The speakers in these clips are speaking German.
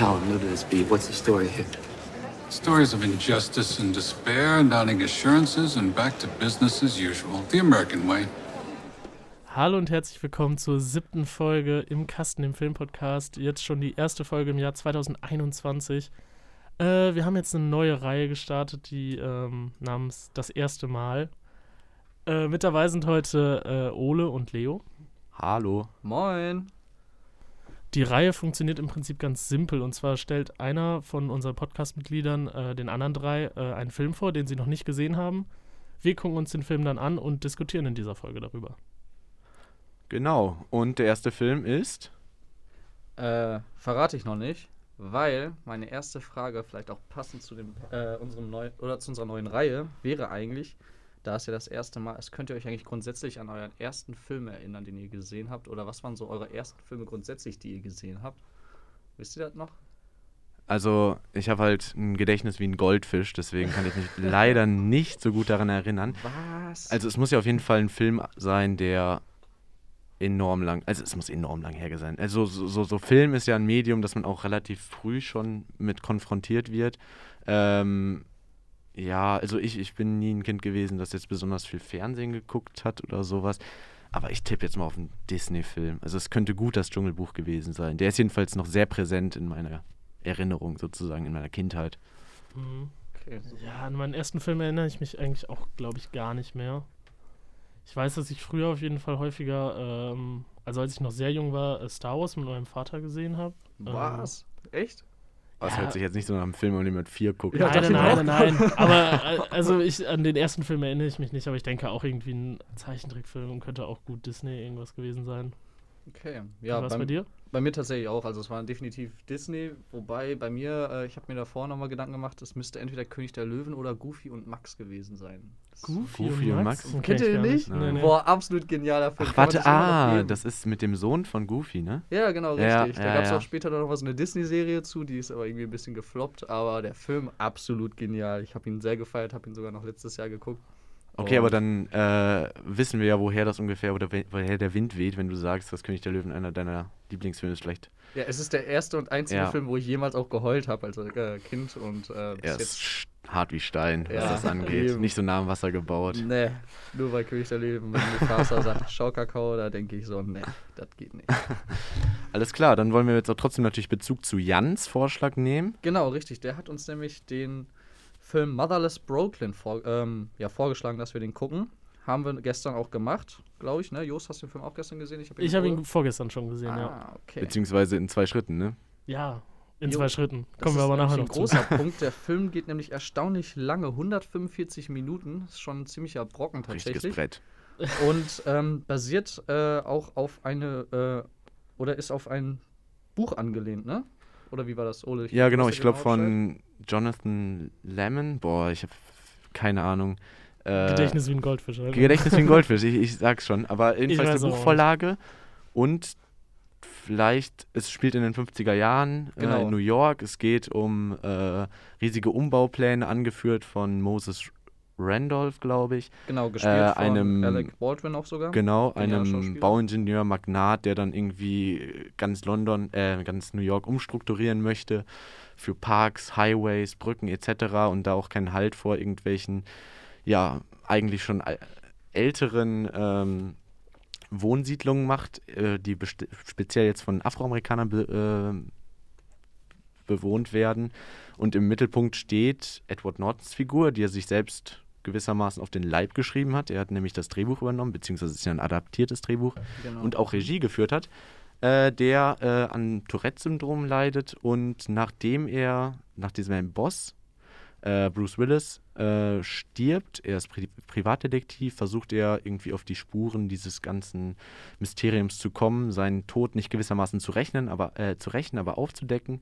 Hal, I'm new to this beat. What's the story here? Stories of injustice and despair, downing assurances, and back to business as usual. The American way. Hallo und herzlich willkommen zur siebten Folge im Kasten, im Filmpodcast. Jetzt schon die erste Folge im Jahr 2021. Äh, wir haben jetzt eine neue Reihe gestartet, die ähm, namens Das erste Mal. Äh, mit dabei sind heute äh, Ole und Leo. Hallo. Moin. Die Reihe funktioniert im Prinzip ganz simpel. Und zwar stellt einer von unseren Podcast-Mitgliedern äh, den anderen drei äh, einen Film vor, den sie noch nicht gesehen haben. Wir gucken uns den Film dann an und diskutieren in dieser Folge darüber. Genau. Und der erste Film ist. Äh, verrate ich noch nicht, weil meine erste Frage, vielleicht auch passend zu dem, äh, unserem neu oder zu unserer neuen Reihe, wäre eigentlich, da es ja das erste Mal ist, könnt ihr euch eigentlich grundsätzlich an euren ersten Film erinnern, den ihr gesehen habt? Oder was waren so eure ersten Filme grundsätzlich, die ihr gesehen habt? Wisst ihr das noch? Also, ich habe halt ein Gedächtnis wie ein Goldfisch, deswegen kann ich mich leider nicht so gut daran erinnern. Was? Also, es muss ja auf jeden Fall ein Film sein, der enorm lang, also es muss enorm lang her sein. Also so, so, so Film ist ja ein Medium, das man auch relativ früh schon mit konfrontiert wird. Ähm, ja, also ich, ich bin nie ein Kind gewesen, das jetzt besonders viel Fernsehen geguckt hat oder sowas. Aber ich tippe jetzt mal auf einen Disney-Film. Also es könnte gut das Dschungelbuch gewesen sein. Der ist jedenfalls noch sehr präsent in meiner Erinnerung sozusagen, in meiner Kindheit. Mhm. Okay. Ja, an meinen ersten Film erinnere ich mich eigentlich auch, glaube ich, gar nicht mehr. Ich weiß, dass ich früher auf jeden Fall häufiger, ähm, also als ich noch sehr jung war, äh, Star Wars mit meinem Vater gesehen habe. Was? Echt? Das Ja. hört sich jetzt nicht so nach einem Film, an dem man vier guckt. Ja, nein, nein, nein, nein, Aber äh, also ich an den ersten Film erinnere ich mich nicht, aber ich denke auch irgendwie ein Zeichentrickfilm könnte auch gut Disney irgendwas gewesen sein. Okay. Ja, beim, bei dir? Bei mir tatsächlich auch. Also es war definitiv Disney, wobei bei mir, äh, ich habe mir davor nochmal Gedanken gemacht, es müsste entweder König der Löwen oder Goofy und Max gewesen sein. Das- Goofy und Max? Den Kennt kenn ich ihr den nicht? Nee, nee. Boah, absolut genialer Film. Ach, warte, ah, das ist mit dem Sohn von Goofy, ne? Ja, genau, Ja, richtig. da ja, gab es ja. auch später noch mal so eine Disney-Serie zu, die ist aber irgendwie ein bisschen gefloppt, aber der Film absolut genial. Ich habe ihn sehr gefeiert, habe ihn sogar noch letztes Jahr geguckt. Okay, aber dann äh, wissen wir ja, woher das ungefähr oder woher der Wind weht, wenn du sagst, dass König der Löwen einer deiner Lieblingsfilme ist. Vielleicht Ja, es ist der erste und einzige Ja. Film, wo ich jemals auch geheult habe als äh, Kind und äh, bis er ist jetzt. sch- hart wie Stein, was Ja, das angeht. Nicht so nah am Wasser gebaut. Nee, nur weil König der Löwen mit Mufasa sagt Schaukakao, da denke ich so, nee, das geht nicht. Alles klar, dann wollen wir jetzt auch trotzdem natürlich Bezug zu Jans Vorschlag nehmen. Genau, richtig. Der hat uns nämlich den Film Motherless Brooklyn vor, ähm, ja, vorgeschlagen, dass wir den gucken. Haben wir gestern auch gemacht, glaube ich. Ne? Jos, hast du den Film auch gestern gesehen? hab Ich habe ihn vor- vorgestern schon gesehen, ja. Ah, okay. Beziehungsweise in zwei Schritten, ne? Ja, in Jo, zwei Schritten. Kommen wir aber nachher noch zu. ein großer Punkt. Der Film geht nämlich erstaunlich lange, 145 Minuten. Ist schon ein ziemlicher Brocken Richtiges tatsächlich. Brett. Und ähm, basiert äh, auch auf eine, äh, oder ist auf ein Buch angelehnt, ne? Oder wie war das, Ole? Ja, genau, ich glaube von Jonathan Lemon. Boah, ich habe keine Ahnung. Äh, Gedächtnis wie ein Goldfisch. Alter. Gedächtnis wie ein Goldfisch, ich, ich sag's schon. Aber jedenfalls eine Buchvorlage und vielleicht, es spielt in den 50er Jahren äh, Genau. in New York. Es geht um äh, riesige Umbaupläne, angeführt von Moses Randolph, glaube ich. Genau, gespielt äh, von einem- Alec Baldwin auch sogar. Genau, einem. Bauingenieur, Magnat, der dann irgendwie ganz London, äh, ganz New York umstrukturieren möchte für Parks, Highways, Brücken etc. und da auch keinen Halt vor irgendwelchen, ja, eigentlich schon äl- älteren ähm, Wohnsiedlungen macht, äh, die speziell jetzt von Afroamerikanern be äh, bewohnt werden. Und im Mittelpunkt steht Edward Nortons Figur, die er sich selbst gewissermaßen auf den Leib geschrieben hat. Er hat nämlich das Drehbuch übernommen, beziehungsweise es ist ja ein adaptiertes Drehbuch Genau. und auch Regie geführt hat, äh, der äh, an Tourette-Syndrom leidet und nachdem er, nach diesem Boss, äh, Bruce Willis, äh, stirbt, er ist Pri Privatdetektiv, versucht er irgendwie auf die Spuren dieses ganzen Mysteriums zu kommen, seinen Tod nicht gewissermaßen zu rechnen, aber äh, zu rächen, aber aufzudecken.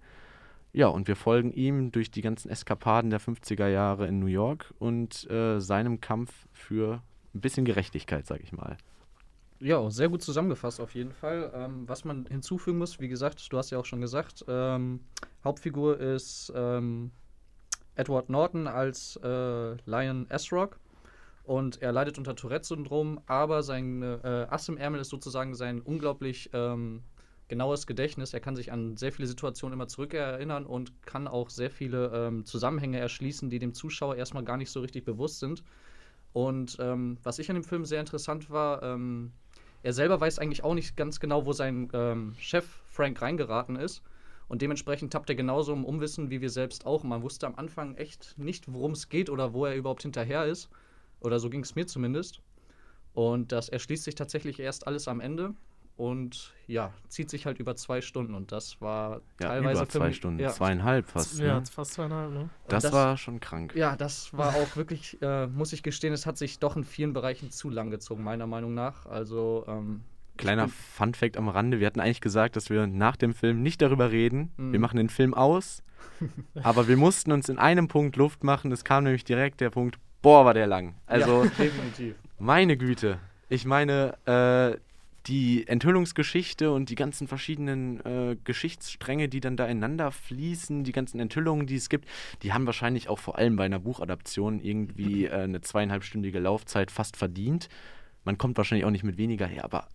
Ja, und wir folgen ihm durch die ganzen Eskapaden der 50er Jahre in New York und äh, seinem Kampf für ein bisschen Gerechtigkeit, sag ich mal. Ja, sehr gut zusammengefasst auf jeden Fall. Ähm, was man hinzufügen muss, wie gesagt, du hast ja auch schon gesagt, ähm, Hauptfigur ist ähm, Edward Norton als äh, Lion Esrock. Und er leidet unter Tourette-Syndrom, aber sein äh, Ass im Ärmel ist sozusagen sein unglaublich ähm, genaues Gedächtnis. Er kann sich an sehr viele Situationen immer zurückerinnern und kann auch sehr viele ähm, Zusammenhänge erschließen, die dem Zuschauer erstmal gar nicht so richtig bewusst sind. Und ähm, was ich an dem Film sehr interessant war, ähm, er selber weiß eigentlich auch nicht ganz genau, wo sein ähm, Chef Frank reingeraten ist. Und dementsprechend tappt er genauso im Umwissen wie wir selbst auch. Man wusste am Anfang echt nicht, worum es geht oder wo er überhaupt hinterher ist. Oder so ging es mir zumindest. Und das erschließt sich tatsächlich erst alles am Ende. Und ja, zieht sich halt über zwei Stunden. Und das war Ja, teilweise über zwei Stunden, Ja, zweieinhalb fast. ja, ne? fast zweieinhalb, ne? das, das- war schon krank. ja, das war auch wirklich, äh, muss ich gestehen, es hat sich doch in vielen Bereichen zu lang gezogen, meiner Meinung nach. Also, ähm, Kleiner Fun-Fact am Rande: Wir hatten eigentlich gesagt, dass wir nach dem Film nicht darüber reden. Mhm. Wir machen den Film aus. aber wir mussten uns in einem Punkt Luft machen. Es kam nämlich direkt der Punkt: Boah, war der lang. Also, ja, definitiv. meine Güte. Ich meine, äh, die Enthüllungsgeschichte und die ganzen verschiedenen äh, Geschichtsstränge, die dann da ineinander fließen, die ganzen Enthüllungen, die es gibt, die haben wahrscheinlich auch vor allem bei einer Buchadaption irgendwie äh, eine zweieinhalbstündige Laufzeit fast verdient. Man kommt wahrscheinlich auch nicht mit weniger her, aber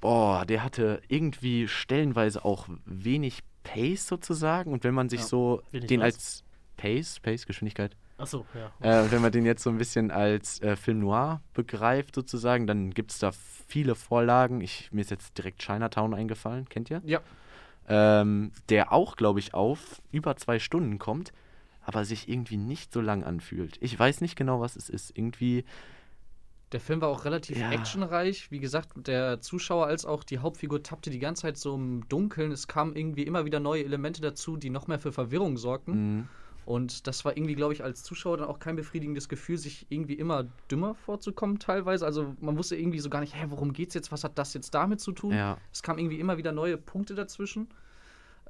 boah, der hatte irgendwie stellenweise auch wenig Pace sozusagen. Und wenn man sich Ja. so den was? als Pace, Pace, Geschwindigkeit, Achso, ja. äh, wenn man den jetzt so ein bisschen als äh, Film noir begreift, sozusagen, dann gibt es da viele Vorlagen. Ich, mir ist jetzt direkt Chinatown eingefallen, kennt ihr? Ja. Ähm, der auch, glaube ich, auf über zwei Stunden kommt, aber sich irgendwie nicht so lang anfühlt. Ich weiß nicht genau, was es ist. Irgendwie, Der Film war auch relativ Ja. actionreich. Wie gesagt, der Zuschauer als auch die Hauptfigur tappte die ganze Zeit so im Dunkeln. Es kamen irgendwie immer wieder neue Elemente dazu, die noch mehr für Verwirrung sorgten. mh, Und das war irgendwie, glaube ich, als Zuschauer dann auch kein befriedigendes Gefühl, sich irgendwie immer dümmer vorzukommen teilweise. Also man wusste irgendwie so gar nicht, hä, worum geht's jetzt? Was hat das jetzt damit zu tun? ja. Es kamen irgendwie immer wieder neue Punkte dazwischen.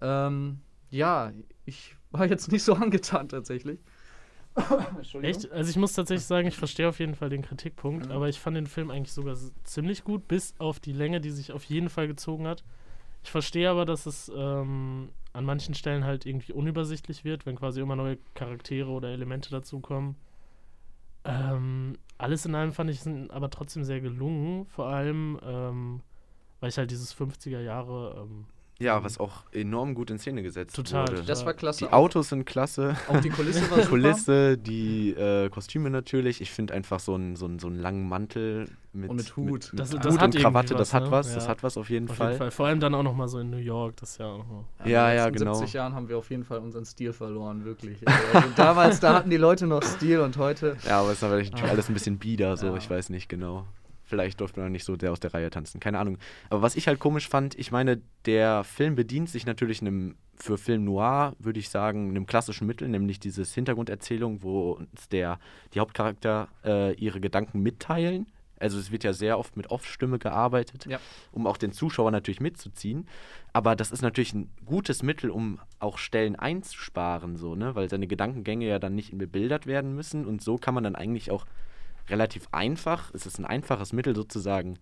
Ähm, ja, ich war jetzt nicht so angetan tatsächlich. Entschuldigung. Echt? Also ich muss tatsächlich sagen, ich verstehe auf jeden Fall den Kritikpunkt, Mhm. aber ich fand den Film eigentlich sogar ziemlich gut, bis auf die Länge, die sich auf jeden Fall gezogen hat. Ich verstehe aber, dass es ähm, an manchen Stellen halt irgendwie unübersichtlich wird, wenn quasi immer neue Charaktere oder Elemente dazukommen. Ähm, alles in allem fand ich sind aber trotzdem sehr gelungen, vor allem ähm, weil ich halt dieses 50er Jahre ähm, ja, was auch enorm gut in Szene gesetzt Total, wurde. total. Das war klasse. Die Autos sind klasse. Auch, die Kulisse war super. Kulisse, die äh, Kostüme natürlich. Ich finde einfach so einen so einen- so einen langen Mantel mit, Und mit Hut. mit, Das- mit das Hut hat und Krawatte, was, das hat ne? was, Ja. das hat was auf jeden auf Fall. jeden Fall, vor allem dann auch nochmal so in New York, das ist ja auch noch. Ja, in ja, den letzten genau. 70 Jahren haben wir auf jeden Fall unseren Stil verloren, wirklich. Also damals, da hatten die Leute noch Stil und heute. Ja, aber es ist natürlich Ah. alles ein bisschen bieder, so, Ja. ich weiß nicht genau. Vielleicht durfte man nicht so der aus der Reihe tanzen, keine Ahnung. Aber was ich halt komisch fand, ich meine, der Film bedient sich natürlich einem, für Film Noir, würde ich sagen, einem klassischen Mittel, nämlich dieses Hintergrunderzählung, wo uns der, die Hauptcharakter äh, ihre Gedanken mitteilen. Also es wird ja sehr oft mit Off-Stimme gearbeitet, Ja. um auch den Zuschauer natürlich mitzuziehen. Aber das ist natürlich ein gutes Mittel, um auch Stellen einzusparen, so, ne? Weil seine Gedankengänge ja dann nicht bebildert werden müssen. Und so kann man dann eigentlich auch relativ einfach, es ist ein einfaches Mittel sozusagen,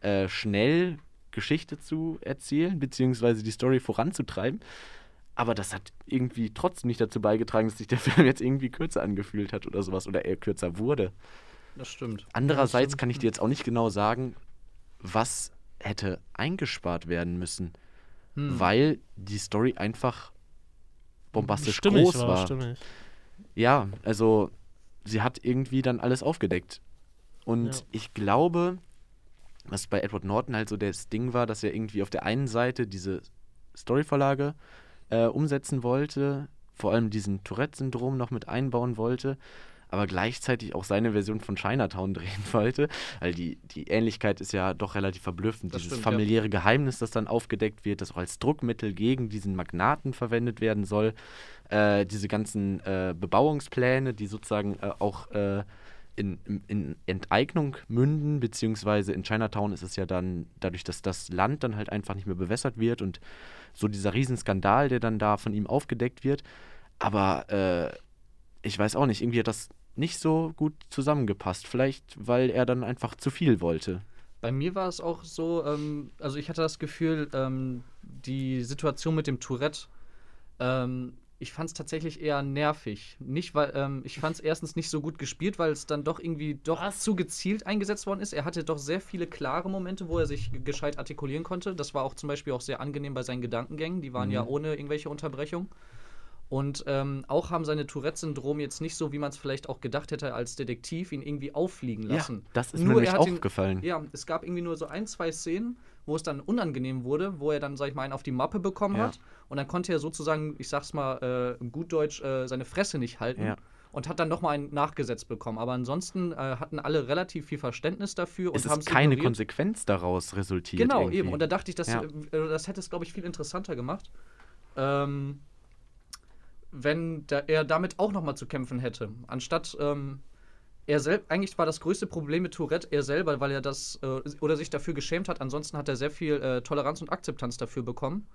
äh, schnell Geschichte zu erzählen, beziehungsweise die Story voranzutreiben. Aber das hat irgendwie trotzdem nicht dazu beigetragen, dass sich der Film jetzt irgendwie kürzer angefühlt hat oder sowas oder er kürzer wurde. Das stimmt. Andererseits kann ich dir jetzt auch nicht genau sagen, was hätte eingespart werden müssen, Hm. weil die Story einfach bombastisch stimmig groß war, war. Ja, also sie hat irgendwie dann alles aufgedeckt. Und Ja. ich glaube, was bei Edward Norton halt so das Ding war, dass er irgendwie auf der einen Seite diese Storyvorlage äh, umsetzen wollte, vor allem diesen Tourette-Syndrom noch mit einbauen wollte, aber gleichzeitig auch seine Version von Chinatown drehen wollte, weil die, die Ähnlichkeit ist ja doch relativ verblüffend. Das Dieses stimmt, ja. familiäre Geheimnis, das dann aufgedeckt wird, das auch als Druckmittel gegen diesen Magnaten verwendet werden soll, äh, diese ganzen äh, Bebauungspläne, die sozusagen äh, auch äh, in, in- in Enteignung münden, beziehungsweise in Chinatown ist es ja dann dadurch, dass das Land dann halt einfach nicht mehr bewässert wird und so dieser Riesenskandal, der dann da von ihm aufgedeckt wird. Aber äh, ich weiß auch nicht, irgendwie hat das nicht so gut zusammengepasst. Vielleicht, weil er dann einfach zu viel wollte. Bei mir war es auch so, ähm, also ich hatte das Gefühl, ähm, die Situation mit dem Tourette, ähm, ich fand es tatsächlich eher nervig. Nicht, weil, ähm, ich fand es erstens nicht so gut gespielt, weil es dann doch irgendwie doch Was? zu gezielt eingesetzt worden ist. Er hatte doch sehr viele klare Momente, wo er sich gescheit artikulieren konnte. Das war auch zum Beispiel auch sehr angenehm bei seinen Gedankengängen. Die waren ja ohne irgendwelche Unterbrechung. Und ähm, auch haben seine Tourette-Syndrom jetzt nicht so, wie man es vielleicht auch gedacht hätte, als Detektiv ihn irgendwie auffliegen lassen. das ist Nur mir ihn- aufgefallen. Ja, es gab irgendwie nur so ein, zwei Szenen, wo es dann unangenehm wurde, wo er dann, sag ich mal, einen auf die Mappe bekommen Ja. hat. Und dann konnte er sozusagen, ich sag's mal, äh, gut Deutsch, äh, seine Fresse nicht halten. Ja. Und hat dann nochmal einen nachgesetzt bekommen. Aber ansonsten äh, hatten alle relativ viel Verständnis dafür Es und haben ist keine ignoriert. Konsequenz daraus resultiert. Genau, irgendwie. eben. Und da dachte ich, das, Ja. äh, das hätte es, glaube ich, viel interessanter gemacht. Ähm, wenn da, er damit auch nochmal zu kämpfen hätte. Anstatt ähm, er selbst, eigentlich war das größte Problem mit Tourette er selber, weil er das äh, oder sich dafür geschämt hat. Ansonsten hat er sehr viel äh, Toleranz und Akzeptanz dafür bekommen.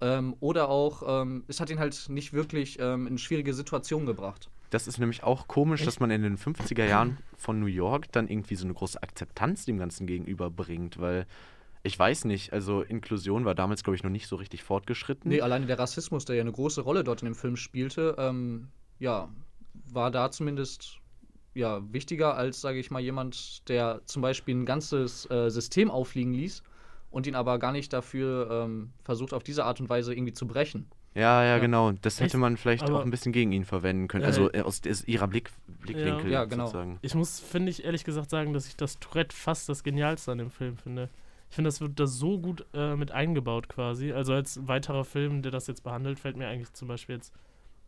Ähm, oder auch, ähm, es hat ihn halt nicht wirklich ähm, in schwierige Situationen gebracht. Das ist nämlich auch komisch, dass Echt? man in den 50er Jahren von New York dann irgendwie so eine große Akzeptanz dem Ganzen gegenüberbringt, weil ich weiß nicht, also Inklusion war damals, glaube ich, noch nicht so richtig fortgeschritten. Nee, alleine der Rassismus, der ja eine große Rolle dort in dem Film spielte, ähm, ja, war da zumindest ja, wichtiger als, sage ich mal, jemand, der zum Beispiel ein ganzes äh, System auffliegen ließ und ihn aber gar nicht dafür ähm, versucht, auf diese Art und Weise irgendwie zu brechen. Ja, ja, Ja. genau. Das hätte Echt? man vielleicht Aber- auch ein bisschen gegen ihn verwenden können. Ja, also ey. äh, aus des, ihrer Blick, Blickwinkel Ja, genau. sozusagen. Ich muss, finde ich, ehrlich gesagt sagen, dass ich das Tourette fast das Genialste an dem Film finde. Ich finde, das wird da so gut äh, mit eingebaut quasi. Also als weiterer Film, der das jetzt behandelt, fällt mir eigentlich zum Beispiel jetzt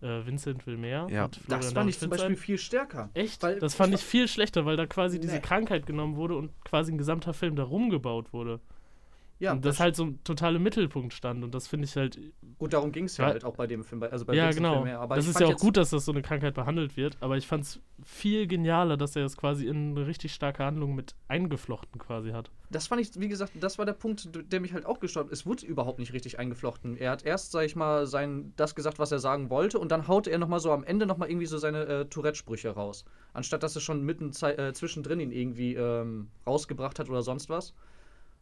äh, Vincent will mehr. Ja. Das fand David ich zum ein. Beispiel viel stärker. Echt? weil das fand ich viel schlechter, weil da quasi diese Nee. Krankheit genommen wurde und quasi ein gesamter Film darum gebaut wurde. Ja, und das halt so ein total im Mittelpunkt stand. Und das finde ich halt. gut, darum ging es ja halt auch bei dem Film, bei- also bei ja, Vincent genau. Film mehr. Das ist ja auch gut, dass das so eine Krankheit behandelt wird. Aber ich fand es viel genialer, dass er das quasi in eine richtig starke Handlung mit eingeflochten quasi hat. Das fand ich, wie gesagt, das war der Punkt, der mich halt auch gestört hat. Es wurde überhaupt nicht richtig eingeflochten. Er hat erst, sag ich mal, sein, das gesagt, was er sagen wollte, und dann haute er nochmal so am Ende nochmal irgendwie so seine äh, Tourette-Sprüche raus. Anstatt dass er schon mitten äh, zwischendrin ihn irgendwie ähm, rausgebracht hat oder sonst was.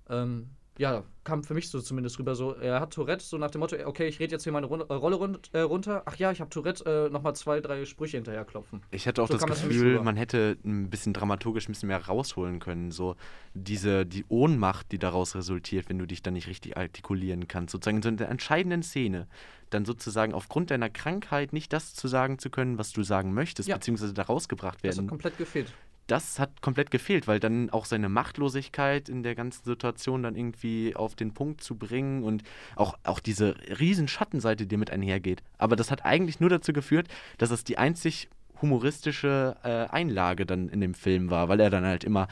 Ähm, ja, kam für mich so zumindest rüber so, er hat Tourette, so nach dem Motto, okay, ich rede jetzt hier meine Run äh, Rolle run äh, runter. Ach ja, ich habe Tourette, äh, nochmal zwei, drei Sprüche hinterher klopfen. Ich hatte auch So das das Gefühl, rüber. man hätte ein bisschen dramaturgisch ein bisschen mehr rausholen können. So diese, die Ohnmacht, die daraus resultiert, wenn du dich dann nicht richtig artikulieren kannst. Sozusagen in so einer entscheidenden Szene, dann sozusagen aufgrund deiner Krankheit nicht das zu sagen zu können, was du sagen möchtest, Ja. beziehungsweise da rausgebracht Das hat werden. komplett gefehlt. Das hat komplett gefehlt, weil dann auch seine Machtlosigkeit in der ganzen Situation dann irgendwie auf den Punkt zu bringen und auch, auch diese riesen Schattenseite, die mit einhergeht. Aber das hat eigentlich nur dazu geführt, dass es die einzig humoristische äh, Einlage dann in dem Film war, weil er dann halt immer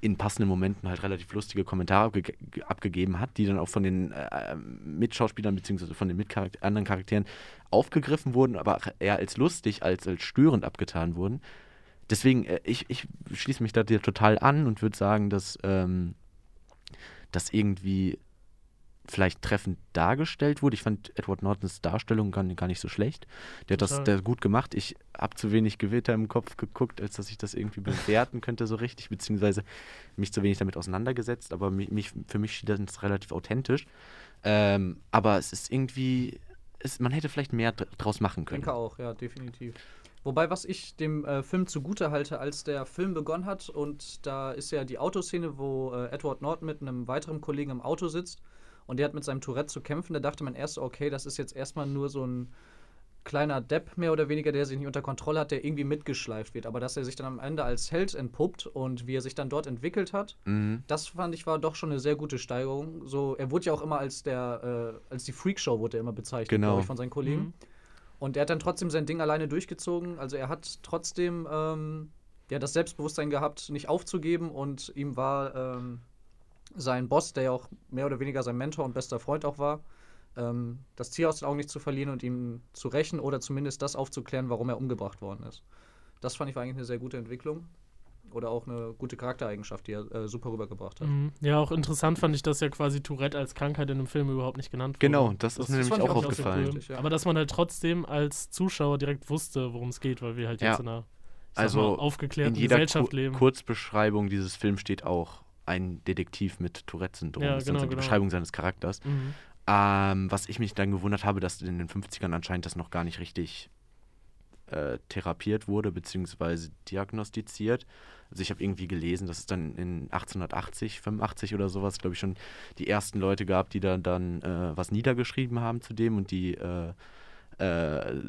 in passenden Momenten halt relativ lustige Kommentare abge abgegeben hat, die dann auch von den äh, Mitschauspielern bzw. von den Mitcharakter anderen Charakteren aufgegriffen wurden, aber eher als lustig als als störend abgetan wurden. Deswegen, äh, ich, ich schließe mich da dir total an und würde sagen, dass ähm, das irgendwie vielleicht treffend dargestellt wurde. Ich fand Edward Nortons Darstellung gar, gar nicht so schlecht. Der hat das der hat gut gemacht. Ich habe zu wenig Gewitter im Kopf geguckt, als dass ich das irgendwie bewerten könnte so richtig, beziehungsweise mich zu wenig damit auseinandergesetzt. Aber mich, mich, für mich steht das relativ authentisch. Ähm, aber es ist irgendwie, es, man hätte vielleicht mehr dr- draus machen Ich können. denke auch, ja, definitiv. Wobei, was ich dem äh, Film zugute halte, als der Film begonnen hat, und da ist ja die Autoszene, wo äh, Edward Norton mit einem weiteren Kollegen im Auto sitzt und der hat mit seinem Tourette zu kämpfen, da dachte man erst, okay, das ist jetzt erstmal nur so ein kleiner Depp mehr oder weniger, der sich nicht unter Kontrolle hat, der irgendwie mitgeschleift wird. Aber dass er sich dann am Ende als Held entpuppt und wie er sich dann dort entwickelt hat, Mhm. das fand ich war doch schon eine sehr gute Steigerung. So, er wurde ja auch immer als der, äh, als die Freakshow wurde er immer bezeichnet, Genau. glaube ich, von seinen Kollegen. Mhm. Und er hat dann trotzdem sein Ding alleine durchgezogen. Also er hat trotzdem ähm, ja, das Selbstbewusstsein gehabt, nicht aufzugeben. Und ihm war ähm, sein Boss, der ja auch mehr oder weniger sein Mentor und bester Freund auch war, ähm, das Ziel aus den Augen nicht zu verlieren und ihm zu rächen oder zumindest das aufzuklären, warum er umgebracht worden ist. Das fand ich eigentlich eine sehr gute Entwicklung. Oder auch eine gute Charaktereigenschaft, die er äh, super rübergebracht hat. Mhm. Ja, auch interessant fand ich, dass ja quasi Tourette als Krankheit in dem Film überhaupt nicht genannt wurde. Genau, das, ist mir das nämlich auch aufgefallen. cool. ja. Aber dass man halt trotzdem als Zuschauer direkt wusste, worum es geht, weil wir halt jetzt Ja. in einer Also, mal, In aufgeklärten jeder Gesellschaft Ku leben. Kurzbeschreibung dieses Films steht auch ein Detektiv mit Tourette-Syndrom. Ja, das ist genau, dann so die genau. Beschreibung seines Charakters. Mhm. Ähm, was ich mich dann gewundert habe, dass in den 50ern anscheinend das noch gar nicht richtig äh, therapiert wurde, beziehungsweise diagnostiziert. Also ich habe irgendwie gelesen, dass es dann in 1880, 85 oder sowas, glaube ich, schon die ersten Leute gab, die da dann äh, was niedergeschrieben haben zu dem und die äh, äh,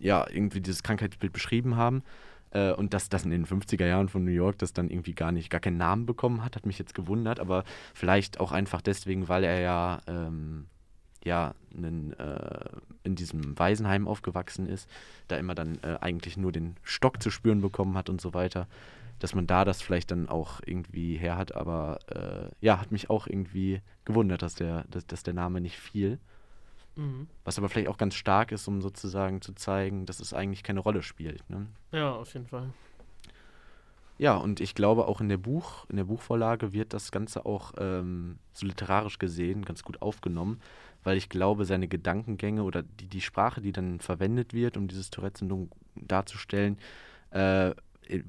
ja irgendwie dieses Krankheitsbild beschrieben haben. Äh, und dass das in den 50er Jahren von New York das dann irgendwie gar nicht, gar keinen Namen bekommen hat, hat mich jetzt gewundert, aber vielleicht auch einfach deswegen, weil er ja, ähm, ja einen, äh, in diesem Waisenheim aufgewachsen ist, da immer dann äh, eigentlich nur den Stock zu spüren bekommen hat und so weiter, dass man da das vielleicht dann auch irgendwie her hat, aber äh, ja, hat mich auch irgendwie gewundert, dass der, dass, dass der Name nicht fiel. Mhm. Was aber vielleicht auch ganz stark ist, um sozusagen zu zeigen, dass es eigentlich keine Rolle spielt. Ne? Ja, auf jeden Fall. Ja, und ich glaube auch in der Buch, in der Buchvorlage wird das Ganze auch ähm, so literarisch gesehen ganz gut aufgenommen, weil ich glaube, seine Gedankengänge oder die, die Sprache, die dann verwendet wird, um dieses Tourette-Syndrom darzustellen, äh,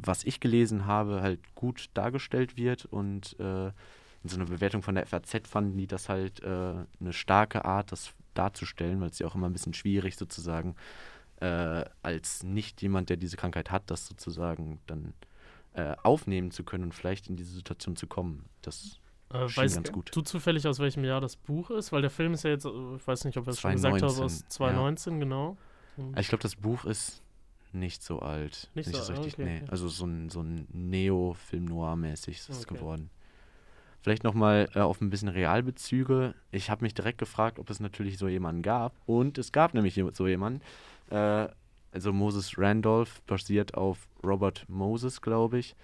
was ich gelesen habe, halt gut dargestellt wird und äh, in so einer Bewertung von der FAZ fanden die das halt äh, eine starke Art, das darzustellen, weil es ja auch immer ein bisschen schwierig sozusagen äh, als nicht jemand, der diese Krankheit hat, das sozusagen dann äh, aufnehmen zu können und vielleicht in diese Situation zu kommen. Das Äh, weißt gut. du zufällig, aus welchem Jahr das Buch ist? Weil der Film ist ja jetzt, äh, ich weiß nicht, ob wir es schon gesagt haben, 2019, aus 2019, genau. Also Ich glaube, das Buch ist nicht so alt. Nicht Nicht, so so richtig, okay, nee. okay. Also so ein, so ein Neo-Film Noir-mäßig ist es Okay. geworden. Vielleicht nochmal äh, auf ein bisschen Realbezüge. Ich habe mich direkt gefragt, ob es natürlich so jemanden gab. Und es gab nämlich so jemanden. Äh, also Moses Randolph basiert auf Robert Moses, glaube ich,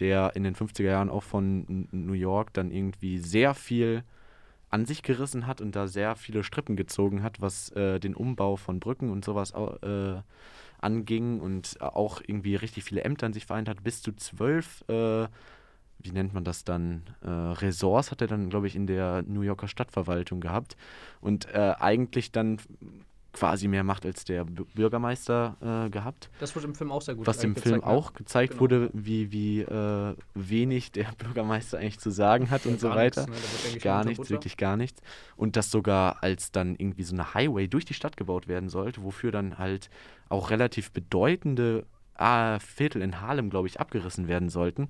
der in den 50er Jahren auch von New York dann irgendwie sehr viel an sich gerissen hat und da sehr viele Strippen gezogen hat, was äh, den Umbau von Brücken und sowas äh, anging und auch irgendwie richtig viele Ämter sich vereint hat. Bis zu zwölf, äh, wie nennt man das dann, äh, Ressorts hat er dann, glaube ich, in der New Yorker Stadtverwaltung gehabt und äh, eigentlich dann quasi mehr Macht als der Bürgermeister äh, gehabt. Das wird im Film auch sehr gut Was im Film ne? auch gezeigt Genau. wurde, wie, wie äh, wenig der Bürgermeister eigentlich zu sagen hat und so weiter. nichts, ne? Gar nichts, Butter. wirklich gar nichts. Und dass sogar als dann irgendwie so eine Highway durch die Stadt gebaut werden sollte, wofür dann halt auch relativ bedeutende äh, Viertel in Harlem, glaube ich, abgerissen werden sollten.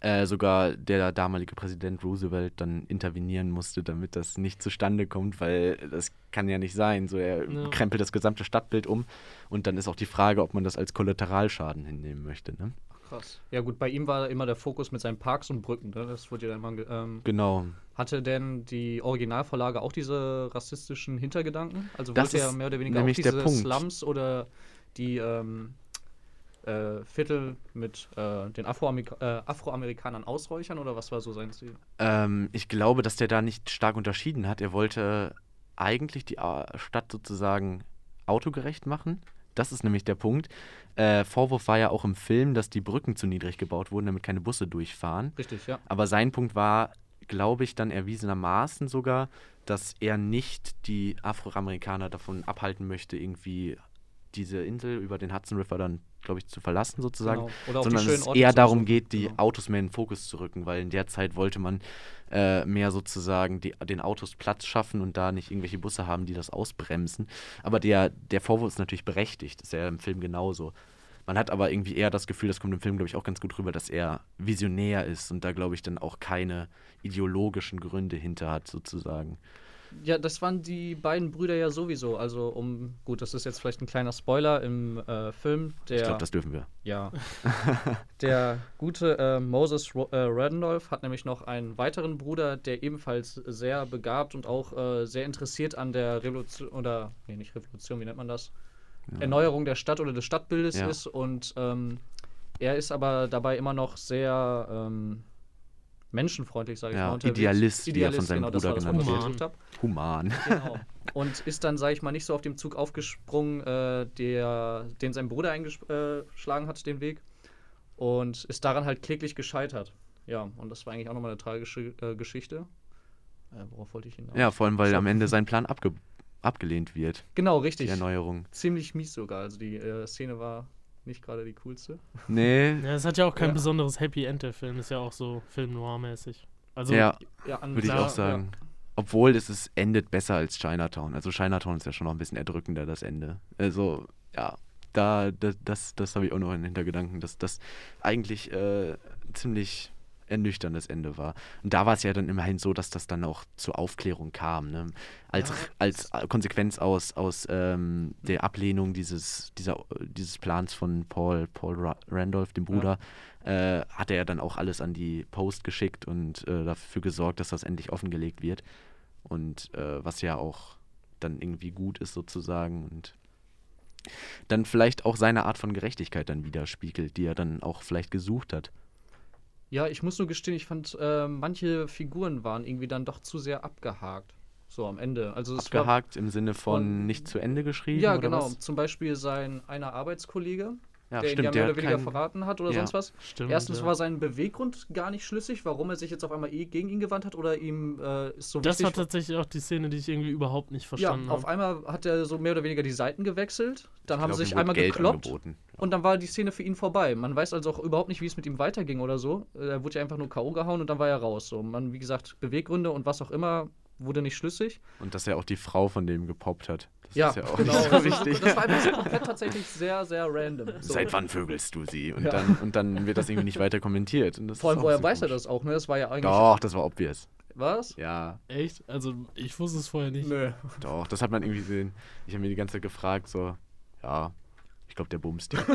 Äh, sogar der damalige Präsident Roosevelt dann intervenieren musste, damit das nicht zustande kommt, weil das kann ja nicht sein. So, er Ja. krempelt das gesamte Stadtbild um und dann ist auch die Frage, ob man das als Kollateralschaden hinnehmen möchte. Ne? Krass. Ja gut, bei ihm war immer der Fokus mit seinen Parks und Brücken. Ne? Das wurde ja dann ge- Ähm, Genau. hatte denn die Originalvorlage auch diese rassistischen Hintergedanken? Also Das wollte er ist mehr oder weniger auch diese. Slums oder die ähm, äh, Viertel mit äh, den Afroamerika äh, Afroamerikanern ausräuchern oder was war so sein Ziel? Ähm, ich glaube, dass der da nicht stark unterschieden hat. Er wollte eigentlich die äh, Stadt sozusagen autogerecht machen. Das ist nämlich der Punkt. Äh, Vorwurf war ja auch im Film, dass die Brücken zu niedrig gebaut wurden, damit keine Busse durchfahren. Richtig, ja. Aber sein Punkt war, glaube ich, dann erwiesenermaßen sogar, dass er nicht die Afroamerikaner davon abhalten möchte, irgendwie diese Insel über den Hudson River dann, glaube ich, zu verlassen sozusagen, Genau. Sondern es eher darum geht, die Genau. Autos mehr in den Fokus zu rücken, weil in der Zeit wollte man äh, mehr sozusagen die, den Autos Platz schaffen und da nicht irgendwelche Busse haben, die das ausbremsen. Aber der, der Vorwurf ist natürlich berechtigt, ist ja im Film genauso. Man hat aber irgendwie eher das Gefühl, das kommt im Film, glaube ich, auch ganz gut rüber, dass er visionär ist und da, glaube ich, dann auch keine ideologischen Gründe hinter hat, sozusagen. Ja, das waren die beiden Brüder ja sowieso. Also um, gut, das ist jetzt vielleicht ein kleiner Spoiler im äh, Film. Der, Ich glaube, das dürfen wir. Ja. der gute äh, Moses Ro äh, Randolph hat nämlich noch einen weiteren Bruder, der ebenfalls sehr begabt und auch äh, sehr interessiert an der Revolution oder nee, nicht Revolution, wie nennt man das? Erneuerung der Stadt oder des Stadtbildes Ja. ist und ähm, er ist aber dabei immer noch sehr ähm, menschenfreundlich, sage ich Ja, mal. unterwegs. Idealist, wie er von seinem genau, das Bruder war das genannt wird. Human. Genau. Und ist dann, sage ich mal, nicht so auf dem Zug aufgesprungen, äh, der, den sein Bruder eingeschlagen hat, den Weg. Und ist daran halt kläglich gescheitert. Ja, und das war eigentlich auch nochmal eine tragische äh, Geschichte. Äh, worauf wollte ich hinaus? Ja, vor allem, weil am Ende sein Plan abge abgelehnt wird, Genau, die richtig. Erneuerung. Ziemlich mies sogar. Also die äh, Szene war nicht gerade die coolste. Nee, Ja, es hat ja auch kein Ja. besonderes Happy End, der Film. Ist ja auch so Film Noir-mäßig. Also, ja, Ja, würde ich auch sagen. Obwohl es ist, endet besser als Chinatown. Also Chinatown ist ja schon noch ein bisschen erdrückender, das Ende. Also, ja, da, da das, das habe ich auch noch in Hintergedanken, dass das eigentlich äh, ziemlich ernüchterndes Ende war. Und da war es ja dann immerhin so, dass das dann auch zur Aufklärung kam. Ne? Als, Ja. als Konsequenz aus, aus ähm, der Ablehnung dieses, dieser, dieses Plans von Paul, Paul Ra Randolph, dem Bruder, äh, hat er ja dann auch alles an die Post geschickt und äh, dafür gesorgt, dass das endlich offengelegt wird. Und äh, was ja auch dann irgendwie gut ist sozusagen und dann vielleicht auch seine Art von Gerechtigkeit dann widerspiegelt, die er dann auch vielleicht gesucht hat. Ja, ich muss nur gestehen, ich fand, äh, manche Figuren waren irgendwie dann doch zu sehr abgehakt. So am Ende. Also es war, Abgehakt im Sinne von, von- nicht zu Ende geschrieben? Ja, genau. Was? Zum Beispiel sein einer Arbeitskollege, Ja, der ihn ja stimmt. mehr Der oder weniger keinen, verraten hat oder Ja. sonst was. Stimmt. Erstens ja. war sein Beweggrund gar nicht schlüssig, warum er sich jetzt auf einmal eh gegen ihn gewandt hat oder ihm äh, ist so Das war tatsächlich auch die Szene, die ich irgendwie überhaupt nicht ja, verstanden auf habe. einmal hat er so mehr oder weniger die Seiten gewechselt. Dann Ich haben glaub, sie sich einmal Geld gekloppt angeboten. und dann war die Szene für ihn vorbei. Man weiß also auch überhaupt nicht, wie es mit ihm weiterging oder so. Er wurde ja einfach nur K.O. gehauen und dann war er raus. So, man, wie gesagt, Beweggründe und was auch immer wurde nicht schlüssig. Und dass er auch die Frau von dem gepoppt hat. Das Ja, ist ja auch genau. nicht so Das, wichtig. das war einfach so komplett tatsächlich sehr, sehr random. So. Seit wann vögelst du sie? Und, Ja. dann, und dann wird das irgendwie nicht weiter kommentiert. Und das Vor allem, woher so weiß er das auch, ne? Das war ja eigentlich. Doch, das war obvious. Was? Ja, Echt? Also, ich wusste es vorher nicht. Nö. doch, das hat man irgendwie gesehen. Ich habe mir die ganze Zeit gefragt, so, ja, glaube, der bumst.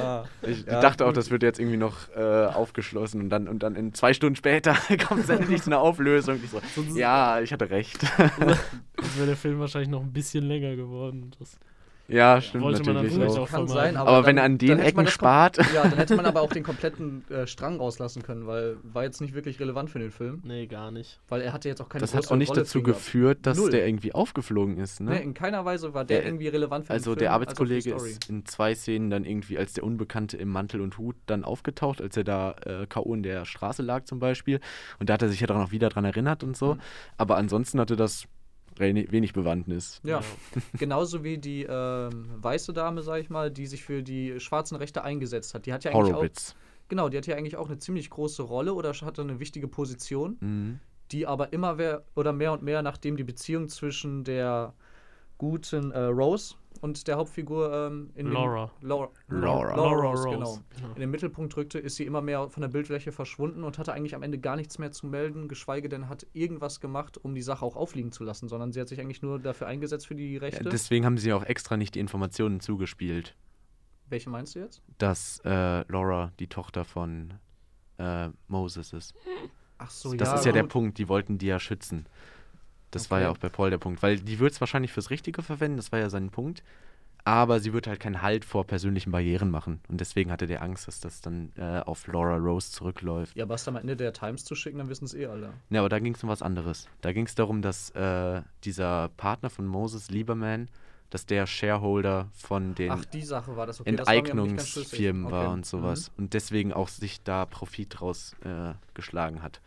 Ah. Ich Ja, dachte auch, gut. das wird jetzt irgendwie noch äh, aufgeschlossen und dann, und dann in zwei Stunden später kommt es endlich zu einer Auflösung. Ich so, ja, ich hatte recht. Sonst wäre der Film wahrscheinlich noch ein bisschen länger geworden. Das ja, stimmt wollte man natürlich natürlich auch. auch Kann sein, Aber, aber, wenn dann- er an den man Ecken spart, Ja, dann hätte man aber auch den kompletten äh, Strang rauslassen können, weil war jetzt nicht wirklich relevant für den Film. nee, gar nicht. Weil er hatte jetzt auch keine das hat auch nicht Rolle dazu geführt, dass Null. der irgendwie aufgeflogen ist. Ne? Nee, in keiner Weise war der Der- irgendwie relevant für Also den Film. der als auch für die Arbeitskollege ist in zwei Szenen dann irgendwie als der Unbekannte im Mantel und Hut dann aufgetaucht, als er da äh, K.O. in der Straße lag zum Beispiel. Und da hat er sich ja dann auch wieder dran erinnert und so. Mhm. Aber ansonsten hatte das wenig Bewandtnis. Ja, genauso wie die ähm, weiße Dame, sag ich mal, die sich für die schwarzen Rechte eingesetzt hat. Die hat ja eigentlich auch, Horowitz. genau, die hat ja eigentlich auch eine ziemlich große Rolle oder hatte eine wichtige Position. Mhm. die aber immer mehr oder mehr und mehr, nachdem die Beziehung zwischen der guten äh, Rose und der Hauptfigur ähm, in Laura. Den, Laura. Laura. Laura Laura Rose, genau. Genau. In den Mittelpunkt rückte, ist sie immer mehr von der Bildfläche verschwunden und hatte eigentlich am Ende gar nichts mehr zu melden, geschweige denn hat irgendwas gemacht, um die Sache auch aufliegen zu lassen, sondern sie hat sich eigentlich nur dafür eingesetzt für die Ja, Rechte. deswegen haben sie auch extra nicht die Informationen zugespielt, Welche meinst du jetzt? dass äh, Laura die Tochter von äh, Moses ist. Ach so, das ist ja der gut. Punkt, die wollten die ja schützen. Das war ja Okay. auch bei Paul der Punkt, weil die wird es wahrscheinlich fürs Richtige verwenden, das war ja sein Punkt. Aber sie wird halt keinen Halt vor persönlichen Barrieren machen. Und deswegen hatte der Angst, dass das dann äh, auf Laura Rose zurückläuft. Ja, basta am Ende der Times zu schicken, dann wissen es eh alle. Ja, aber da ging es um was anderes. Da ging es darum, dass äh, dieser Partner von Moses, Lieberman, dass der Shareholder von den Ach, war. Okay, war aber. Enteignungsfirmen war Okay. und sowas. Und deswegen auch sich da Profit draus äh, geschlagen hat.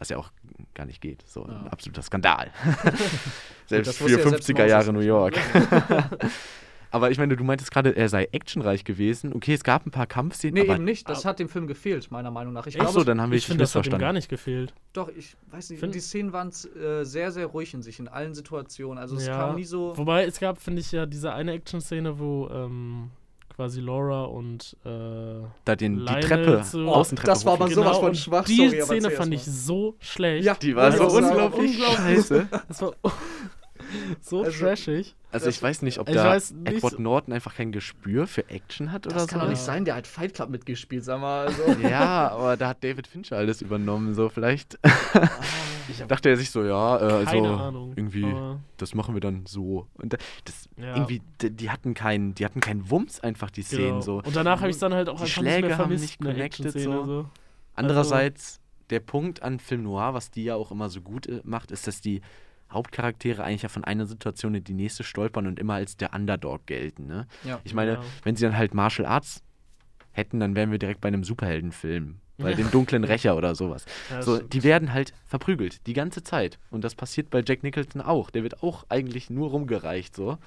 Was ja auch gar nicht geht. So ein Ja. absoluter Skandal. selbst für wusste ja selbst 50er Moses Jahre New. York. Aber ich meine, du meintest gerade, er sei actionreich gewesen. Okay, es gab ein paar Kampfszenen, Nee, aber eben nicht. Das hat dem Film gefehlt, meiner Meinung nach. Ich? Ach so, dann haben wir Ich finde, das hat ihm gar nicht gefehlt. Doch, ich weiß nicht, Find- die Szenen waren äh, sehr, sehr ruhig in sich, in allen Situationen. Also es Ja, kam nie so. Wobei, es gab, finde ich, ja diese eine Action-Szene, wo ähm, quasi Laura und äh, Da den, die Treppe, zu- Oh, Außentreppe das war aber hochging. sowas von schwach, Die sorry, Szene fand ich so schlecht. Ja, Die war das so unglaublich unglaublich. scheiße. Das war so Also- trashig. Also ich weiß nicht, ob Ich da weiß nicht Edward so- Norton einfach kein Gespür für Action hat oder das so. kann doch nicht sein, der hat Fight Club mitgespielt, sag mal. Also. Ja, aber da hat David Fincher alles übernommen, so vielleicht. ich dachte er sich so, ja, äh, also Ahnung. irgendwie, das machen wir dann so. Und da- das Ja. irgendwie, die, die hatten keinen, die hatten keinen Wumms einfach die Szenen Genau. so. Und danach habe ich es dann halt auch Die einfach Schläge nicht mehr haben vermisst, nicht eine connected, so. so. Andererseits, der Punkt an Film Noir, was die ja auch immer so gut äh, macht, ist, dass die Hauptcharaktere eigentlich ja von einer Situation in die nächste stolpern und immer als der Underdog gelten. Ne? Ja. Ich meine, Ja. wenn sie dann halt Martial Arts hätten, dann wären wir direkt bei einem Superheldenfilm. Bei Ja. dem dunklen Rächer oder sowas. Ja, So, die werden halt verprügelt, die ganze Zeit. Und das passiert bei Jack Nicholson auch. Der wird auch eigentlich nur rumgereicht so.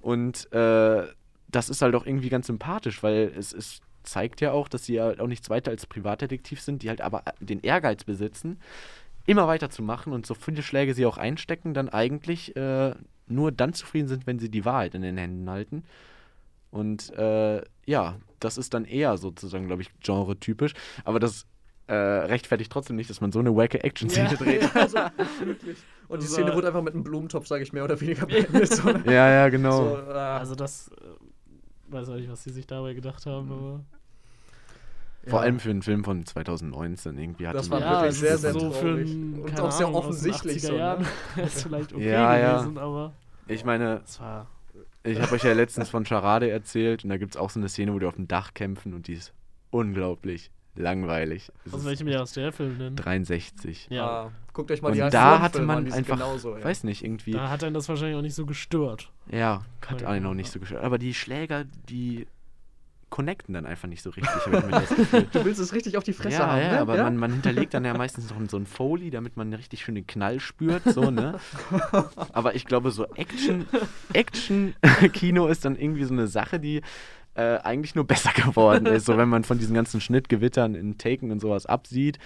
Und äh, das ist halt auch irgendwie ganz sympathisch, weil es, es zeigt ja auch, dass sie ja auch nichts weiter als Privatdetektiv sind, die halt aber den Ehrgeiz besitzen, immer weiterzumachen und so viele Schläge sie auch einstecken, dann eigentlich äh, nur dann zufrieden sind, wenn sie die Wahrheit in den Händen halten. Und äh, ja, das ist dann eher sozusagen, glaube ich, genre-typisch. Aber das äh, rechtfertigt trotzdem nicht, dass man so eine wacke Action-Szene dreht. also, wirklich. Und die So, Szene äh, wurde einfach mit einem Blumentopf, sage ich mehr oder weniger, beendet. So, ne? Ja, ja, genau. so, äh, Also das, äh, weiß auch nicht, was sie sich dabei gedacht haben, aber Vor ja. allem für einen Film von 2019 irgendwie hat Das war ja, wirklich sehr, ist sehr so für traurig. einen, Und auch sehr Ahnung, offensichtlich 80er so, ne? Jahren ist vielleicht okay Ja, ja. gewesen, aber Ich meine, ich habe euch ja letztens von Charade erzählt und da gibt es auch so eine Szene, wo die auf dem Dach kämpfen und die ist unglaublich langweilig. Es aus welchem Jahr ist der Film denn? 63. Ja, Ah, guckt euch mal Und die da hatte man an, einfach, genauso, ja. weiß nicht, irgendwie, da hat einen das wahrscheinlich auch nicht so gestört. ja, hat Ja, einen auch ja. nicht so gestört. Aber die Schläger, die connecten dann einfach nicht so richtig. Du willst es richtig auf die Fresse ja, haben, ja, ne? aber Man, man hinterlegt dann ja meistens noch so ein Foley, damit man richtig schön den Knall spürt, so, ne? aber ich glaube, so Action, Action-Kino ist dann irgendwie so eine Sache, die äh, eigentlich nur besser geworden ist. So, wenn man von diesen ganzen Schnittgewittern in Taken und sowas absieht,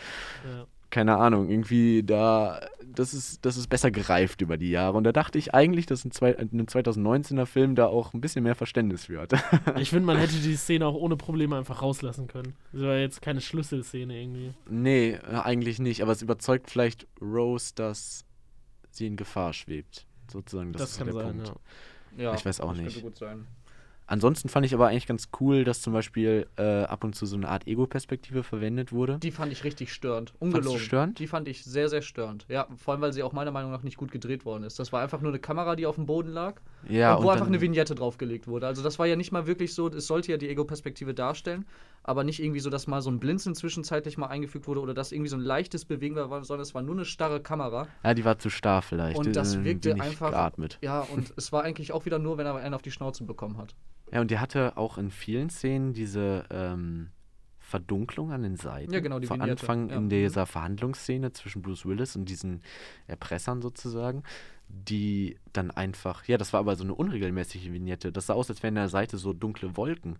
Ja. Keine Ahnung, irgendwie da, das ist, das ist besser gereift über die Jahre. Und da dachte ich eigentlich, dass ein, zwei, ein 2019er Film da auch ein bisschen mehr Verständnis für hat. Ich finde, man hätte die Szene auch ohne Probleme einfach rauslassen können. Das war jetzt keine Schlüsselszene irgendwie. Nee, eigentlich nicht, aber es überzeugt vielleicht Rose, dass sie in Gefahr schwebt. Sozusagen, das, Das, ist kann der sein, Punkt. ja. Ja, Ich weiß auch das nicht. Könnte gut sein. Ansonsten fand ich aber eigentlich ganz cool, dass zum Beispiel äh, ab und zu so eine Art Ego-Perspektive verwendet wurde. Die fand ich richtig störend. Ungelogen. störend? Die fand ich sehr, sehr störend. Ja, vor allem, weil sie auch meiner Meinung nach nicht gut gedreht worden ist. Das war einfach nur eine Kamera, die auf dem Boden lag Ja, und wo und einfach eine Vignette draufgelegt wurde. Also das war ja nicht mal wirklich so, es sollte ja die Ego-Perspektive darstellen, aber nicht irgendwie so, dass mal so ein Blinzeln zwischenzeitlich mal eingefügt wurde oder dass irgendwie so ein leichtes Bewegen war, sondern es war nur eine starre Kamera. ja, die war zu starr vielleicht. Und das wirkte einfach- Geatmet. Ja, und es war eigentlich auch wieder nur, wenn er einen auf die Schnauze bekommen hat. Ja, und die hatte auch in vielen Szenen diese ähm, Verdunklung an den Seiten. Ja, genau, die Vor Vignette, Anfang ja. in dieser Verhandlungsszene zwischen Bruce Willis und diesen Erpressern sozusagen, die dann einfach, ja, das war aber so eine unregelmäßige Vignette. Das sah aus, als wären an der Seite so dunkle Wolken.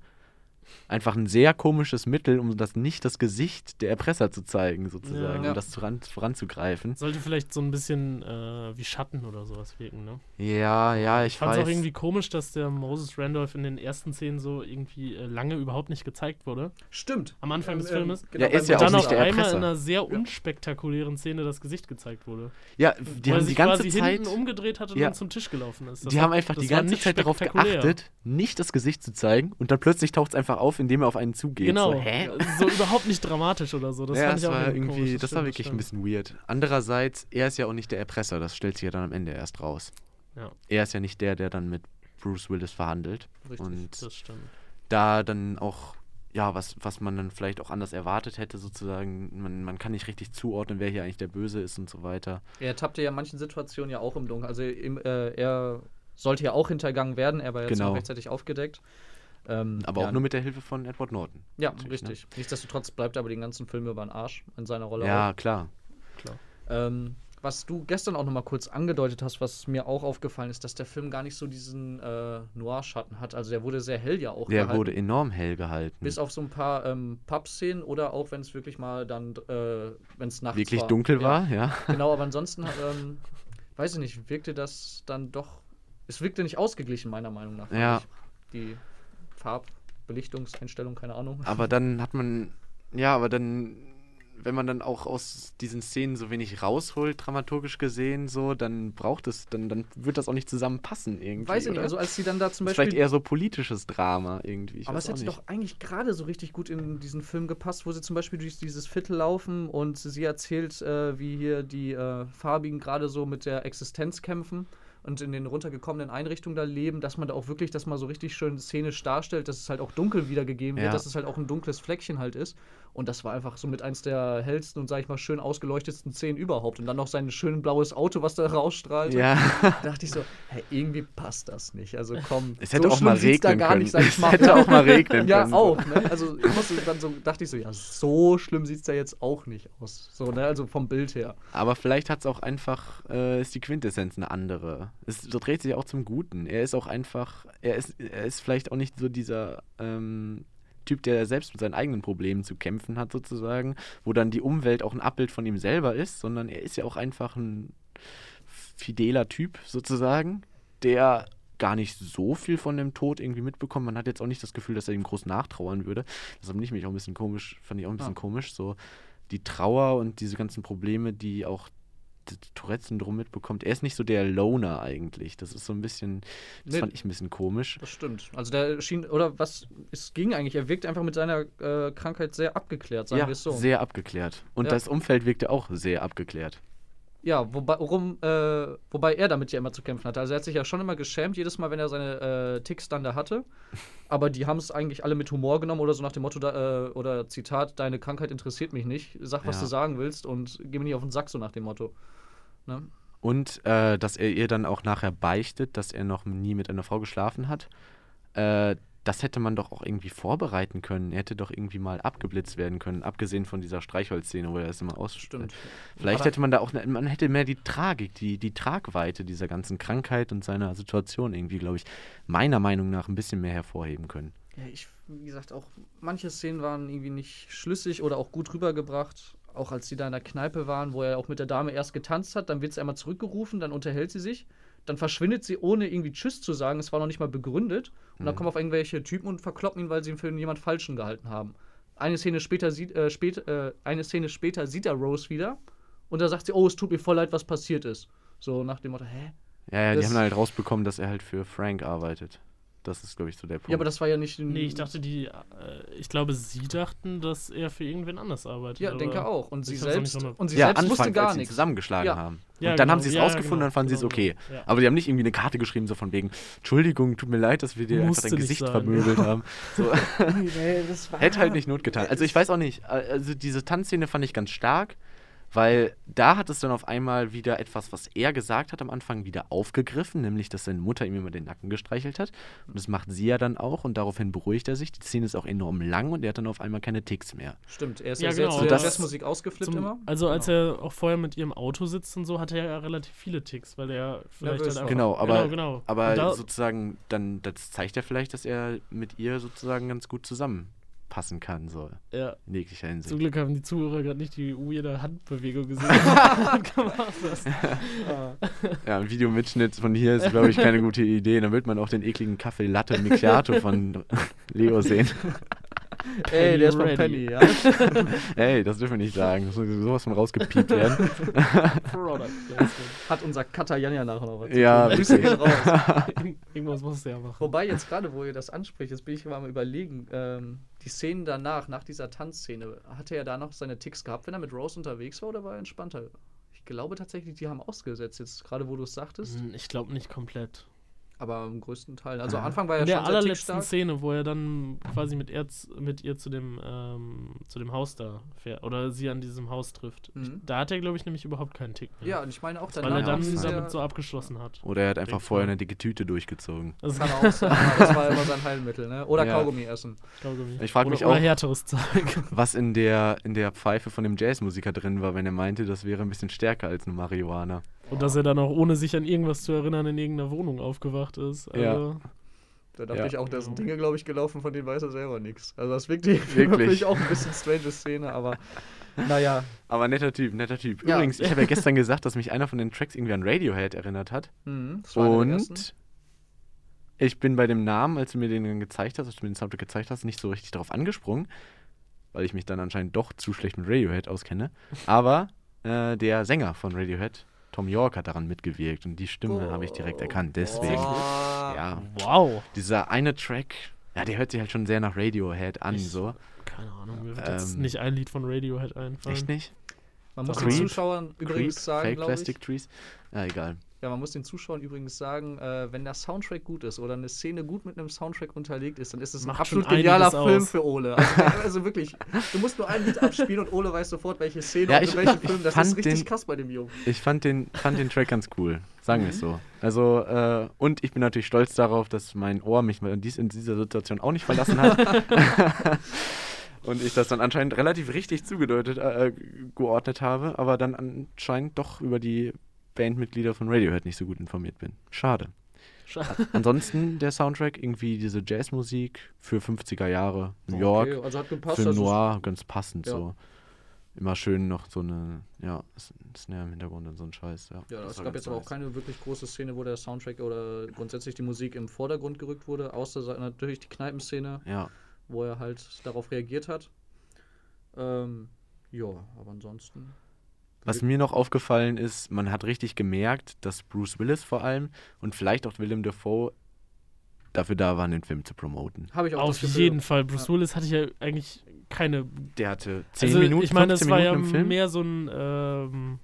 Einfach ein sehr komisches Mittel, um das nicht das Gesicht der Erpresser zu zeigen, sozusagen, Ja. um das voran, voranzugreifen. Sollte vielleicht so ein bisschen äh, wie Schatten oder sowas wirken, ne? Ja, ja, ich, Ich fand es weiß. auch irgendwie komisch, dass der Moses Randolph in den ersten Szenen so irgendwie äh, lange überhaupt nicht gezeigt wurde. Stimmt. Am Anfang des Ähm, Filmes. ähm, Ja, ist ja auch Und dann nicht auf der einmal in einer sehr unspektakulären Szene das Gesicht gezeigt wurde. ja, die haben die ganze quasi Zeit. hinten umgedreht hat und Ja. dann zum Tisch gelaufen ist. Das die haben einfach das die ganze nicht Zeit darauf geachtet, nicht das Gesicht zu zeigen und dann plötzlich taucht es einfach auf, indem er auf einen zugeht. Genau. So, hä? So überhaupt nicht dramatisch oder so. Das ja, fand das ich auch war irgendwie, irgendwie, komisch. das war stimmt, wirklich ein bisschen weird. Andererseits, er ist ja auch nicht der Erpresser, das stellt sich ja dann am Ende erst raus. Ja. Er ist ja nicht der, der dann mit Bruce Willis verhandelt. Richtig, und Das stimmt. da dann auch, ja, was, was man dann vielleicht auch anders erwartet hätte, sozusagen, man, man kann nicht richtig zuordnen, wer hier eigentlich der Böse ist und so weiter. Er tappte ja in manchen Situationen ja auch im Dunkeln. Also im, äh, er sollte ja auch hintergangen werden, er war jetzt Genau. rechtzeitig aufgedeckt. Ähm, Aber ja, auch nur mit der Hilfe von Edward Norton. Ja, ne? richtig. Nichtsdestotrotz bleibt er aber den ganzen Film über den Arsch in seiner Rolle Ja, klar. Klar. auch. Ähm, was du gestern auch noch mal kurz angedeutet hast, was mir auch aufgefallen ist, dass der Film gar nicht so diesen äh, Noir-Schatten hat. Also der wurde sehr hell ja auch Der gehalten. wurde enorm hell gehalten. bis auf so ein paar ähm, Pub-Szenen oder auch wenn es wirklich mal dann, äh, wenn es nachts Wirklich war. dunkel ja. war, ja. Genau, aber ansonsten, ähm, weiß ich nicht, wirkte das dann doch. Es wirkte nicht ausgeglichen, meiner Meinung nach. Ja. Die Farbbelichtungseinstellung, keine Ahnung. Aber dann hat man, ja, aber dann, wenn man dann auch aus diesen Szenen so wenig rausholt, dramaturgisch gesehen, so, dann braucht es, dann, dann wird das auch nicht zusammenpassen irgendwie. weiß ich nicht, oder? also als sie dann da zum Beispiel. vielleicht eher so politisches Drama irgendwie. Ich aber es hätte nicht. doch eigentlich gerade so richtig gut in diesen Film gepasst, wo sie zum Beispiel durch dieses Viertel laufen und sie erzählt, äh, wie hier die äh, Farbigen gerade so mit der Existenz kämpfen und in den runtergekommenen Einrichtungen da leben, dass man da auch wirklich das mal so richtig schön szenisch darstellt, dass es halt auch dunkel wiedergegeben wird, Ja. dass es halt auch ein dunkles Fleckchen halt ist. Und das war einfach so mit eins der hellsten und, sag ich mal, schön ausgeleuchtetsten Szenen überhaupt. Und dann noch sein schön blaues Auto, was da rausstrahlt. Ja, Da dachte ich so, hä, irgendwie passt das nicht. Also komm, es hätte so auch mal regnen gar können. nicht, es mal. hätte auch mal regnen Ja, können. so. auch, ne? Also ich musste dann so, dachte ich so, ja, so schlimm sieht es da jetzt auch nicht aus. So, ne? Also vom Bild her. Aber vielleicht hat es auch einfach, äh, ist die Quintessenz eine andere. Es dreht sich auch zum Guten. Er ist auch einfach, er ist, er ist vielleicht auch nicht so dieser, ähm, Typ, der selbst mit seinen eigenen Problemen zu kämpfen hat, sozusagen, wo dann die Umwelt auch ein Abbild von ihm selber ist, sondern er ist ja auch einfach ein fideler Typ, sozusagen, der gar nicht so viel von dem Tod irgendwie mitbekommt. Man hat jetzt auch nicht das Gefühl, dass er ihm groß nachtrauern würde. Das fand ich mich auch ein bisschen komisch, fand ich auch ein bisschen Ah. komisch. So die Trauer und diese ganzen Probleme, die auch Tourette-Syndrom mitbekommt. Er ist nicht so der Loner eigentlich. Das ist so ein bisschen, das Nee. fand ich ein bisschen komisch. Das stimmt. Also der schien, oder was es ging eigentlich, er wirkt einfach mit seiner äh, Krankheit sehr abgeklärt, sagen Ja, wir es so. sehr abgeklärt. Und Ja. das Umfeld wirkte auch sehr abgeklärt. Ja, wobei, worum, äh, wobei er damit ja immer zu kämpfen hatte. Also er hat sich ja schon immer geschämt, jedes Mal, wenn er seine äh, Ticks dann da hatte. Aber die haben es eigentlich alle mit Humor genommen oder so nach dem Motto, da, äh, oder Zitat, deine Krankheit interessiert mich nicht, sag, was Ja. du sagen willst und geh mir nicht auf den Sack, so nach dem Motto. Ne? Und äh, dass er ihr dann auch nachher beichtet, dass er noch nie mit einer Frau geschlafen hat. Äh, das hätte man doch auch irgendwie vorbereiten können. Er hätte doch irgendwie mal abgeblitzt werden können, abgesehen von dieser Streichholzszene, wo er das immer aus. Stimmt. Vielleicht Aber- hätte man da auch, ne, man hätte mehr die Tragik, die, die Tragweite dieser ganzen Krankheit und seiner Situation irgendwie, glaube ich, meiner Meinung nach ein bisschen mehr hervorheben können. Ja, ich, wie gesagt, auch manche Szenen waren irgendwie nicht schlüssig oder auch gut rübergebracht. Auch als die da in der Kneipe waren, wo er auch mit der Dame erst getanzt hat, dann wird sie einmal zurückgerufen, dann unterhält sie sich, dann verschwindet sie, ohne irgendwie Tschüss zu sagen. Es war noch nicht mal begründet. Und dann kommen auf irgendwelche Typen und verkloppen ihn, weil sie ihn für jemand Falschen gehalten haben. Eine Szene später sieht, äh, spät, äh, eine Szene später sieht er Rose wieder und da sagt sie, oh, es tut mir voll leid, was passiert ist. So nach dem Motto, hä? Ja, ja, die Das- haben halt rausbekommen, dass er halt für Frank arbeitet. Das ist, glaube ich, so der Punkt. Ja, aber das war ja nicht. Nee, ich dachte, die, äh, ich glaube, sie dachten, dass er für irgendwen anders arbeitet. Ja, denke auch. Und Ich sie selbst, und sie ja, selbst anfangs, wusste gar als sie nichts. zusammengeschlagen Ja. haben. Ja, und dann haben genau. sie es Ja, rausgefunden, genau, dann fanden sie es genau, okay. genau. Ja. Aber die haben nicht irgendwie eine Karte geschrieben, so von wegen, Entschuldigung, tut mir leid, dass wir dir einfach Musste dein nicht Gesicht sein. vermöbelt haben. So, Nee, das war hätte halt nicht Not getan. Also ich weiß auch nicht, also diese Tanzszene fand ich ganz stark, weil da hat es dann auf einmal wieder etwas, was er gesagt hat am Anfang, wieder aufgegriffen, nämlich, dass seine Mutter ihm immer den Nacken gestreichelt hat. Und das macht sie ja dann auch und daraufhin beruhigt er sich. Die Szene ist auch enorm lang und er hat dann auf einmal keine Ticks mehr. Stimmt, er ist Ja, ja, sehr genau. zu der Das- Jazzmusik ausgeflippt Zum, immer. also als Genau. er auch vorher mit ihrem Auto sitzt und so, hatte er ja relativ viele Ticks, weil er vielleicht war. einfach, Genau, aber, genau, genau. aber da, sozusagen, dann, das zeigt ja vielleicht, dass er mit ihr sozusagen ganz gut zusammenpassen kann, so ja, in jeglicher zum Hinsicht. Glück haben die Zuhörer gerade nicht die weirde Handbewegung gesehen. Ja, ein Videomitschnitt von hier ist, glaube ich, keine gute Idee. Dann wird man auch den ekligen Kaffee Latte Macchiato von Leo sehen. Ey, der ist von Penny ja. Ey, das dürfen wir nicht sagen. Das muss sowas von rausgepiept werden. Product Placement. Hat unser Cutter Jan ja nachher noch was zu Ja, wirklich. raus. Irgendwas muss er ja machen. Wobei jetzt gerade, wo ihr das anspricht, jetzt bin ich mal am überlegen, ähm, die Szenen danach, nach dieser Tanzszene, hatte er da noch seine Ticks gehabt, wenn er mit Rose unterwegs war oder war er entspannter? Ich glaube tatsächlich, die haben ausgesetzt, jetzt gerade wo du es sagtest, Hm, Ich glaube nicht komplett. Aber im größten Teil. Also am Anfang war er In der schon sehr allerletzten. Szene, wo er dann quasi mit, er, mit ihr zu dem, ähm, zu dem Haus da fährt oder sie an diesem Haus trifft. Ich, Mhm. da hat er, glaube ich, nämlich überhaupt keinen Tick mehr. Ja, und ich meine auch weil danach. er dann er- damit so abgeschlossen hat. Oder er hat einfach vorher eine dicke Tüte durchgezogen. Das Kann auch sein, das war immer sein Heilmittel, ne? Oder Ja. Kaugummi essen. Kaugummi. Ich frag Oder- mich oder auch- härteres Zeug. Was in der, in der Pfeife von dem Jazzmusiker drin war, wenn er meinte, das wäre ein bisschen stärker als eine Marihuana. Und dass er dann auch, ohne sich an irgendwas zu erinnern, in irgendeiner Wohnung aufgewacht ist. Ja. Also, Da dachte Ja. ich auch, da sind Dinge, glaube ich, gelaufen, von denen weiß er selber nichts. Also das wirkt Wirklich. wirklich auch ein bisschen strange Szene, aber naja. Aber netter Typ, netter Typ. Ja. Übrigens, ich habe ja gestern gesagt, dass mich einer von den Tracks irgendwie an Radiohead erinnert hat. Mhm. Und ich bin bei dem Namen, als du mir den dann gezeigt hast, als du mir den Soundtrack gezeigt hast, nicht so richtig darauf angesprungen, weil ich mich dann anscheinend doch zu schlecht mit Radiohead auskenne. Aber äh, der Sänger von Radiohead, Tom York, hat daran mitgewirkt und die Stimme habe ich direkt erkannt. Deswegen, Oh. ja, wow. dieser eine Track, ja, der hört sich halt schon sehr nach Radiohead an, Ich- so. Keine Ahnung, mir wird jetzt Ähm, nicht ein Lied von Radiohead einfallen. Echt nicht? Man muss Creep, den Zuschauern übrigens Creep, sagen, Fake glaube Plastic ich. Trees? Ja, egal. Ja, man muss den Zuschauern übrigens sagen, äh, wenn der Soundtrack gut ist oder eine Szene gut mit einem Soundtrack unterlegt ist, dann ist es ein absolut genialer Film aus. für Ole. Also, also wirklich, du musst nur ein Lied abspielen und Ole weiß sofort, welche Szene Ja, und ich- ich Film. Das ist richtig den- krass bei dem Jungen. Ich fand den, fand den Track ganz cool, sagen wir es so. Also, äh, und ich bin natürlich stolz darauf, dass mein Ohr mich in, dies, in dieser Situation auch nicht verlassen hat. und ich das dann anscheinend relativ richtig zugedeutet, äh, geordnet habe, aber dann anscheinend doch über die Bandmitglieder von Radiohead nicht so gut informiert bin. Schade. Schade. Ansonsten der Soundtrack, irgendwie diese Jazzmusik für 50er Jahre, New York, Okay, also hat gepasst. für also Noir, ganz passend Ja. so. Immer schön noch so eine, ja, Snare im Hintergrund und so ein Scheiß, ja. Ja, es gab jetzt aber auch keine wirklich große Szene, wo der Soundtrack oder grundsätzlich die Musik im Vordergrund gerückt wurde, außer natürlich die Kneipenszene, Ja, wo er halt darauf reagiert hat. Ähm, ja, aber ansonsten. Was mir noch aufgefallen ist, man hat richtig gemerkt, dass Bruce Willis vor allem und vielleicht auch Willem Dafoe dafür da waren, den Film zu promoten. Habe ich auch Auf jeden Fall. Bruce Willis hatte ja eigentlich keine. Der hatte 10 Also, Minuten, ich meine, 15 das war ja Minuten im Film. mehr so ein, ähm,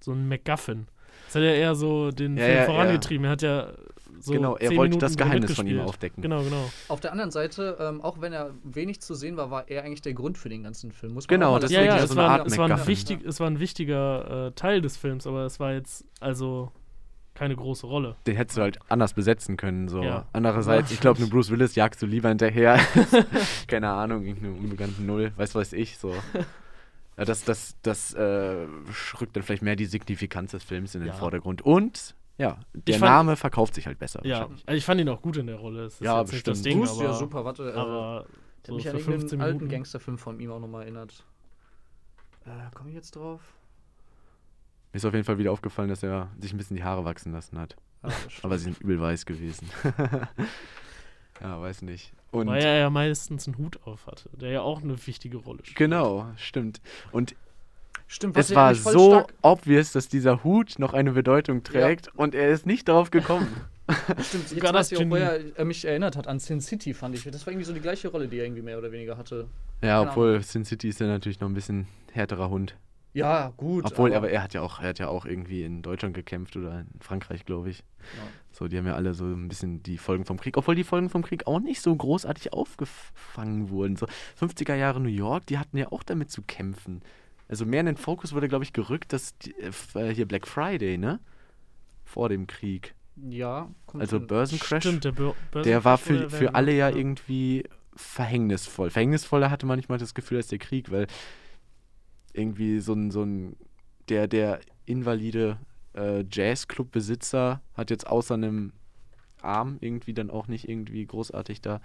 so ein MacGuffin. Das hat ja eher so den Ja, Film ja, vorangetrieben. Er hat ja so. genau, er 10 wollte Minuten das Geheimnis von ihm aufdecken. Genau, genau. Auf der anderen Seite, ähm, auch wenn er wenig zu sehen war, war er eigentlich der Grund für den ganzen Film. Muss man Genau, das Ja, ja, es, so eine war, Art es, war ein wichtig, es war ein wichtiger äh, Teil des Films, aber es war jetzt also keine große Rolle. Den hättest du halt anders besetzen können. So. Ja. Andererseits, ich glaube, eine Bruce Willis jagst du lieber hinterher. Keine Ahnung, irgendeine unbekannte Null, weiß weiß ich. So. Ja, das das, das äh, rückt dann vielleicht mehr die Signifikanz des Films in den Ja. Vordergrund. Und ja, der fand- Name verkauft sich halt besser. Ja, wahrscheinlich. also ich fand ihn auch gut in der Rolle. Das ist Ja, jetzt nicht das bestimmt. Ding, Bruce, aber, ja super, warte. Äh, aber der so mich an 15 irgendeinen alten Minuten. Gangsterfilm von ihm auch nochmal erinnert. Äh, komme ich jetzt drauf? Mir ist auf jeden Fall wieder aufgefallen, dass er sich ein bisschen die Haare wachsen lassen hat. Stimmt. Aber sie sind übel weiß gewesen. ja, weiß nicht. Und Weil er ja meistens einen Hut auf hatte, der ja auch eine wichtige Rolle spielt. genau, stimmt. Und Stimmt, was es ja war so stark- obvious, dass dieser Hut noch eine Bedeutung trägt und er ist nicht drauf gekommen. Stimmt, Sogar jetzt weiß ich auch, das wo er äh, mich erinnert hat an Sin City, fand ich. Das war irgendwie so die gleiche Rolle, die er irgendwie mehr oder weniger hatte. ja, Keine obwohl Sin City ist ja natürlich noch ein bisschen härterer Hund. Ja, gut. Obwohl, aber, er hat ja auch, er hat ja auch irgendwie in Deutschland gekämpft oder in Frankreich, glaube ich. Ja. So, die haben ja alle so ein bisschen die Folgen vom Krieg, obwohl die Folgen vom Krieg auch nicht so großartig aufgefangen wurden. So 50er Jahre New York, die hatten ja auch damit zu kämpfen. Also mehr in den Fokus wurde, glaube ich, gerückt, dass die, äh, äh, hier Black Friday, ne? Vor dem Krieg. Ja, kommt Also. Börsencrash, Stimmt, der, Bör der war Börsencrash für, für alle ja ja. irgendwie verhängnisvoll. Verhängnisvoller hatte manchmal das Gefühl als der Krieg, weil irgendwie so ein, so ein der, der invalide äh, Jazzclub-Besitzer hat jetzt außer einem Arm irgendwie dann auch nicht irgendwie großartig da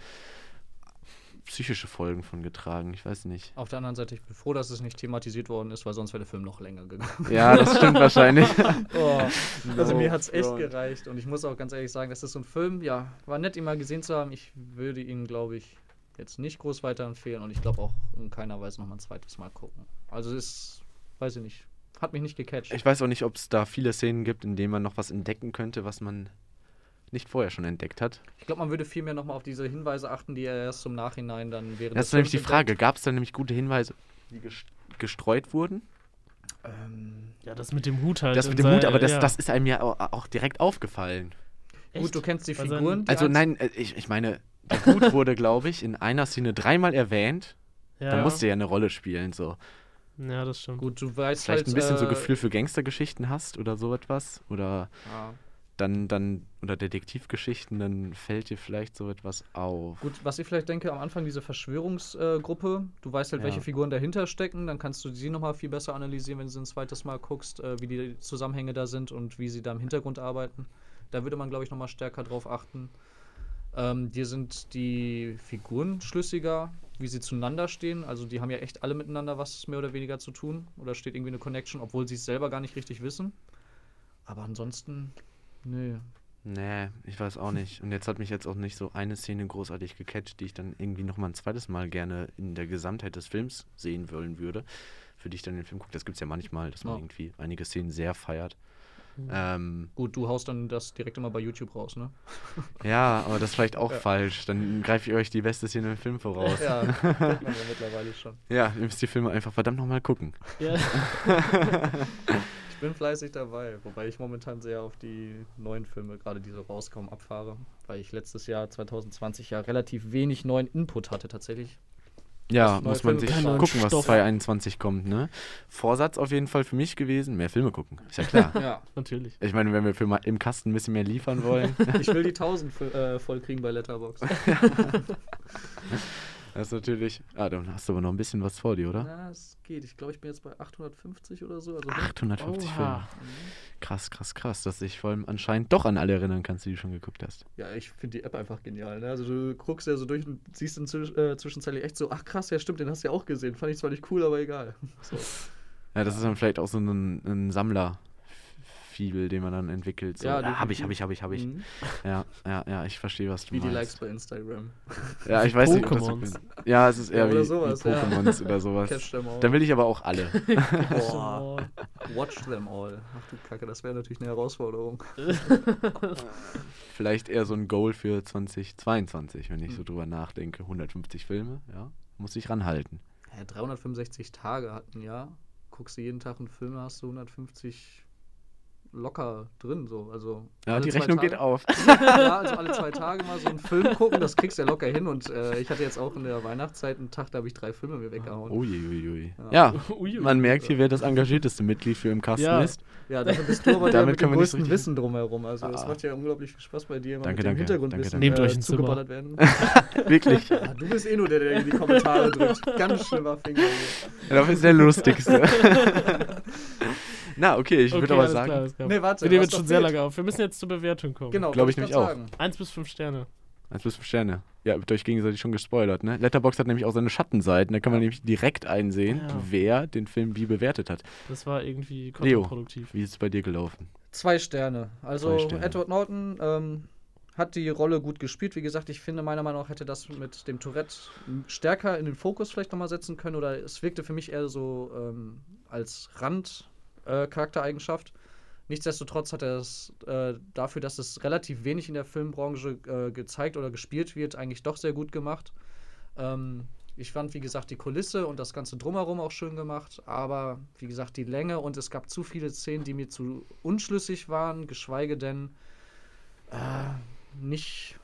psychische Folgen von getragen. Ich weiß nicht. Auf der anderen Seite, ich bin froh, dass es nicht thematisiert worden ist, weil sonst wäre der Film noch länger gegangen. Ja, das stimmt wahrscheinlich. Oh, also No mir hat es echt gereicht und ich muss auch ganz ehrlich sagen, das ist so ein Film, ja, war nett, ihn mal gesehen zu haben. Ich würde ihn, glaube ich, jetzt nicht groß weiterempfehlen und ich glaube auch in keiner Weise noch mal ein zweites Mal gucken. Also es ist, weiß ich nicht, hat mich nicht gecatcht. Ich weiß auch nicht, ob es da viele Szenen gibt, in denen man noch was entdecken könnte, was man nicht vorher schon entdeckt hat. Ich glaube, man würde viel mehr nochmal auf diese Hinweise achten, die er erst im Nachhinein dann während Das ist nämlich die Frage. Gab es da nämlich gute Hinweise, die ges- gestreut wurden? Ähm, Ja, das mit dem Hut halt. Das mit dem Hut, aber das, ja. das ist einem ja au- auch direkt aufgefallen. gut, du kennst die seinen- Figuren. die Also nein, äh, ich, ich meine, der Hut wurde, glaube ich, in einer Szene dreimal erwähnt. ja. Da musste ja eine Rolle spielen. So. Ja, das stimmt. Gut, du weißt Vielleicht halt, ein bisschen so äh, Gefühl für Gangstergeschichten hast oder so etwas. Oder Ja. Dann, dann, oder Detektivgeschichten, dann fällt dir vielleicht so etwas auf. Gut, was ich vielleicht denke, am Anfang diese Verschwörungsgruppe, du weißt halt, welche Ja. Figuren dahinter stecken, dann kannst du sie nochmal viel besser analysieren, wenn du sie ein zweites Mal guckst, äh, wie die Zusammenhänge da sind und wie sie da im Hintergrund arbeiten. Da würde man, glaube ich, nochmal stärker drauf achten. Ähm, dir sind die Figuren schlüssiger, wie sie zueinander stehen. Also die haben ja echt alle miteinander was mehr oder weniger zu tun. Oder steht irgendwie eine Connection, obwohl sie es selber gar nicht richtig wissen. Aber ansonsten, nö. Nee, ich weiß auch nicht. Und jetzt hat mich jetzt auch nicht so eine Szene großartig gecatcht, die ich dann irgendwie nochmal ein zweites Mal gerne in der Gesamtheit des Films sehen wollen würde. Für die ich dann den Film gucke. Das gibt es ja manchmal, dass man Ja. irgendwie einige Szenen sehr feiert. Mhm. Ähm, Gut, du haust dann das direkt immer bei YouTube raus, ne? ja, aber das ist vielleicht auch Ja. falsch. Dann greife ich euch die beste Szene im Film voraus. Ja, kennt man ja mittlerweile schon. Ja, ihr müsst die Filme einfach verdammt nochmal gucken. Ja. Ich bin fleißig dabei, wobei ich momentan sehr auf die neuen Filme, gerade die so rauskommen, abfahre. Weil ich letztes Jahr, 2020, ja relativ wenig neuen Input hatte tatsächlich. Ja, muss man Filme sich keinen neuen gucken, was Stoff. 2021 kommt, ne? Vorsatz auf jeden Fall für mich gewesen, mehr Filme gucken. Ist ja klar. Ja, Natürlich. ich meine, wenn wir für mal im Kasten ein bisschen mehr liefern wollen. ich will die 1000 voll, äh, voll kriegen bei Letterboxd. Das ist natürlich. Ah, dann hast du aber noch ein bisschen was vor dir, oder? Na, es geht. Ich glaube, ich bin jetzt bei 850 oder so. Also 850 Filme. Oha. Krass, krass, krass, dass du dich vor allem anscheinend doch an alle erinnern kannst, die du schon geguckt hast. Ja, ich finde die App einfach genial. Ne? Also du guckst ja so durch und siehst in Zwisch äh, zwischenzeitlich echt so, ach krass, ja stimmt, den hast du ja auch gesehen. Fand ich zwar nicht cool, aber egal. So. Ja, das ist dann vielleicht auch so ein, ein Sammler. Fibel, den man dann entwickelt. So, Ja, ja, habe ich, habe ich, habe ich, habe ich. Mhm. Ja, ja, ja, ich verstehe, was du Wie die meinst. Likes bei Instagram. Ja, ich weiß nicht, ob das so Ja, es ist eher Ja, oder wie, wie ja. Pokémons oder sowas. Catch them all. Dann will ich aber auch alle. Boah. Watch them all. Ach du Kacke, das wäre natürlich eine Herausforderung. Vielleicht eher so ein Goal für 2022, wenn ich Hm. so drüber nachdenke. 150 Filme, ja, muss ich ranhalten. Ja, 365 Tage hat ein Jahr. Guckst du jeden Tag einen Film, hast du 150 locker drin. So. Also Ja, die Rechnung Tage. geht auf. Ja, also alle zwei Tage mal so einen Film gucken, das kriegst du ja locker hin. Und äh, ich hatte jetzt auch in der Weihnachtszeit einen Tag, da habe ich drei Filme mir weggehauen. Uiuiui. Ja. Ja, Ui, ui. man merkt hier, wer das engagierteste Mitglied für im Kasten Ja. ist. Ja, dafür bist du aber der Damit mit können dem wir nicht so größten Wissen drumherum. Also das Ah. macht ja unglaublich viel Spaß bei dir, immer Danke, mit dem. Hintergrundwissen Danke, danke. Nehmt euch äh, ein Zimmer. zugeballert werden. Wirklich. Ja, du bist eh nur der, der in die Kommentare drückt. Ganz schlimmer Finger. hier. Das ist der lustigste. Na, okay, ich würde Okay, aber alles sagen, klar. Nee, warte, Wir nehmen jetzt schon sehr lange auf. Wir müssen jetzt zur Bewertung kommen. Genau, Glaub wollte ich nämlich auch. sagen. Eins bis fünf Sterne. 1 bis 5 Sterne. Ja, habt ihr euch gegenseitig schon gespoilert, ne? Letterbox hat nämlich auch seine Schattenseiten. Da kann man nämlich direkt einsehen, Ja. wer den Film wie bewertet hat. Das war irgendwie Leo. kontraproduktiv. Wie ist es bei dir gelaufen? Zwei Sterne. Also Zwei Sterne. Edward Norton ähm, hat die Rolle gut gespielt. Wie gesagt, ich finde meiner Meinung nach hätte das mit dem Tourette stärker in den Fokus vielleicht nochmal setzen können. Oder es wirkte für mich eher so ähm, als Rand-Charaktereigenschaft. Äh, Charaktereigenschaft. Nichtsdestotrotz hat er es äh, dafür, dass es relativ wenig in der Filmbranche äh, gezeigt oder gespielt wird, eigentlich doch sehr gut gemacht. Ähm, ich fand, wie gesagt, die Kulisse und das Ganze drumherum auch schön gemacht, aber wie gesagt, die Länge und es gab zu viele Szenen, die mir zu unschlüssig waren, geschweige denn äh, nicht,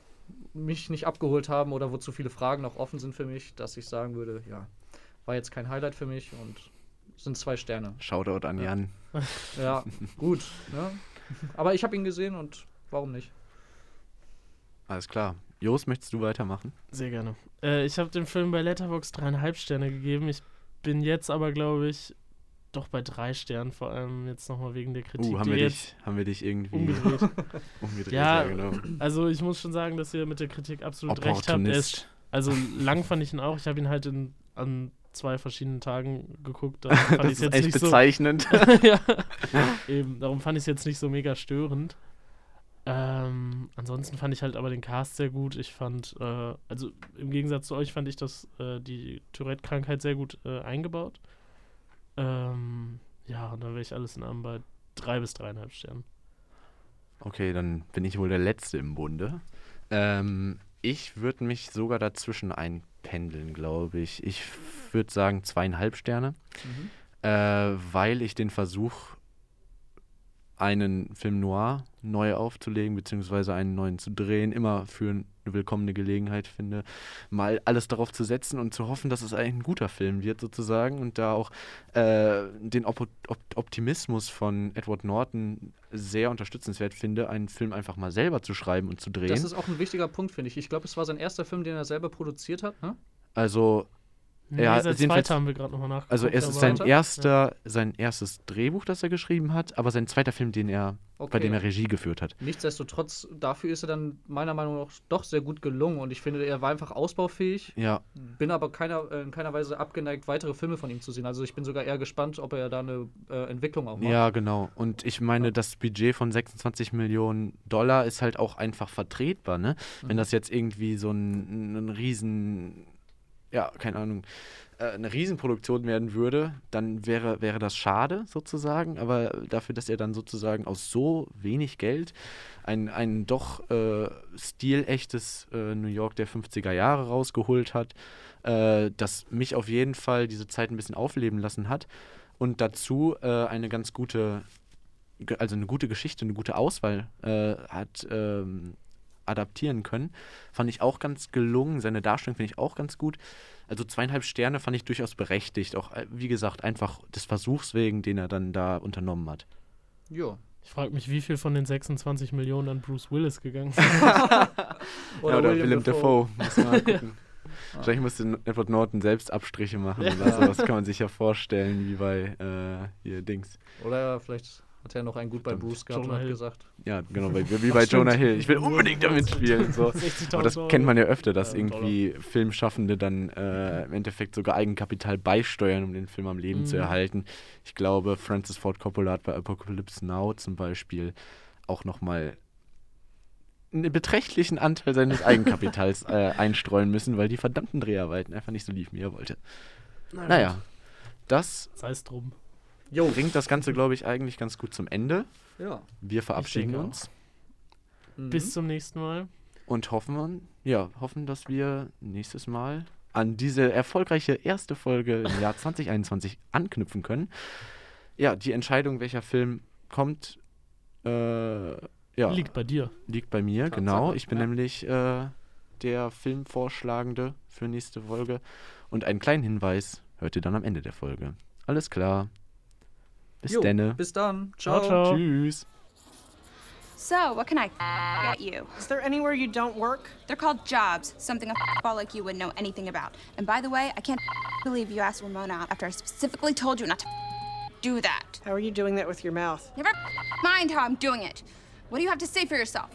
mich nicht abgeholt haben oder wo zu viele Fragen noch offen sind für mich, dass ich sagen würde, ja, war jetzt kein Highlight für mich und sind zwei Sterne. Shoutout an Ja. Jan. Ja, gut. Ne? Aber ich habe ihn gesehen und warum nicht? Alles klar. Jos, möchtest du weitermachen? Sehr gerne. Äh, ich habe dem Film bei Letterboxd dreieinhalb Sterne gegeben. Ich bin jetzt aber, glaube ich, doch bei drei Sternen, vor allem jetzt nochmal wegen der Kritik, Uh, haben die wir, jetzt dich, haben wir dich irgendwie umgedreht. umgedreht? Ja, genau. Also ich muss schon sagen, dass ihr mit der Kritik absolut recht habt. Ist, also lang fand ich ihn auch. Ich habe ihn halt in, an zwei verschiedenen Tagen geguckt. Da fand Das ist jetzt echt nicht so. bezeichnend. ja, eben. Darum fand ich es jetzt nicht so mega störend. Ähm, ansonsten fand ich halt aber den Cast sehr gut. Ich fand, äh, also im Gegensatz zu euch fand ich das, äh, die Tourette-Krankheit sehr gut äh, eingebaut. Ähm, ja, und dann wäre ich alles in allem bei drei bis dreieinhalb Sternen. Okay, dann bin ich wohl der Letzte im Bunde. Ähm, ich würde mich sogar dazwischen einpendeln, glaube ich. Ich würde sagen zweieinhalb Sterne, äh, weil ich den Versuch, einen Film noir neu aufzulegen, beziehungsweise einen neuen zu drehen, immer für eine willkommene Gelegenheit finde, mal alles darauf zu setzen und zu hoffen, dass es eigentlich ein guter Film wird, sozusagen, und da auch äh, den Op Op Optimismus von Edward Norton sehr unterstützenswert finde, einen Film einfach mal selber zu schreiben und zu drehen. Das ist auch ein wichtiger Punkt, finde ich. Ich glaube, es war sein erster Film, den er selber produziert hat. Ne? also, Nee, Ja, sein zweiter haben wir gerade nochmal nachgeguckt. also es ist sein erster, sein erstes Drehbuch, das er geschrieben hat, aber sein zweiter Film, den er, bei dem er Regie geführt hat. Nichtsdestotrotz, dafür ist er dann meiner Meinung nach doch sehr gut gelungen und ich finde, er war einfach ausbaufähig. Ja, Bin aber keiner, äh, in keiner Weise abgeneigt, weitere Filme von ihm zu sehen. Also ich bin sogar eher gespannt, ob er da eine äh, Entwicklung auch macht. Ja, genau. Und ich meine, das Budget von 26 Millionen Dollar ist halt auch einfach vertretbar, ne? Wenn das jetzt irgendwie so ein, ein riesen, ja, keine Ahnung, äh, eine Riesenproduktion werden würde, dann wäre, wäre das schade sozusagen. Aber dafür, dass er dann sozusagen aus so wenig Geld ein, ein doch äh, stilechtes äh, New York der 50er Jahre rausgeholt hat, äh, das mich auf jeden Fall diese Zeit ein bisschen aufleben lassen hat und dazu äh, eine ganz gute, also eine gute Geschichte, eine gute Auswahl äh, hat ähm, adaptieren können. Fand ich auch ganz gelungen. Seine Darstellung finde ich auch ganz gut. Also zweieinhalb Sterne fand ich durchaus berechtigt. Auch, äh, wie gesagt, einfach des Versuchs wegen, den er dann da unternommen hat. Jo. Ich frage mich, wie viel von den 26 Millionen an Bruce Willis gegangen ist. Oder, William Dafoe. Muss man mal gucken. Wahrscheinlich musste Edward Norton selbst Abstriche machen oder so. Das kann man sich ja vorstellen, wie bei äh, hier Dings. Oder vielleicht hat er noch einen gut bei. Bruce gehabt Jonah und hat Hill. gesagt. Ja, genau, wie bei Jonah Hill. Ich will unbedingt damit spielen. So. 60.000 Aber das kennt man ja öfter, dass Ja, irgendwie Filmschaffende dann äh, im Endeffekt sogar Eigenkapital beisteuern, um den Film am Leben zu Mhm. erhalten. Ich glaube, Francis Ford Coppola hat bei Apocalypse Now zum Beispiel auch nochmal einen beträchtlichen Anteil seines Eigenkapitals äh, einstreuen müssen, weil die verdammten Dreharbeiten einfach nicht so liefen, wie er wollte. Na Naja, gut, das Sei es drum. Jo, bringt das Ganze, glaube ich, eigentlich ganz gut zum Ende. Ja. Wir verabschieden uns. Mhm. Bis zum nächsten Mal. und hoffen, ja, hoffen, dass wir nächstes Mal an diese erfolgreiche erste Folge im Jahr 2021 anknüpfen können. Ja, die Entscheidung, welcher Film kommt, äh, ja, Liegt bei dir. liegt bei mir, Tatsache, genau. Ich bin ja. nämlich äh, der Filmvorschlagende für nächste Folge. Und einen kleinen Hinweis hört ihr dann am Ende der Folge. Alles klar. Bis Jo, denne. Bis dann. Ciao, Ciao. ciao. Tschüss. So, what can I get you? Is there anywhere you don't work? They're called jobs, something a ball like you would know anything about. And by the way, I can't believe you asked Ramona out after I specifically told you not to do that. How are you doing that with your mouth? Never mind how I'm doing it. What do you have to say for yourself?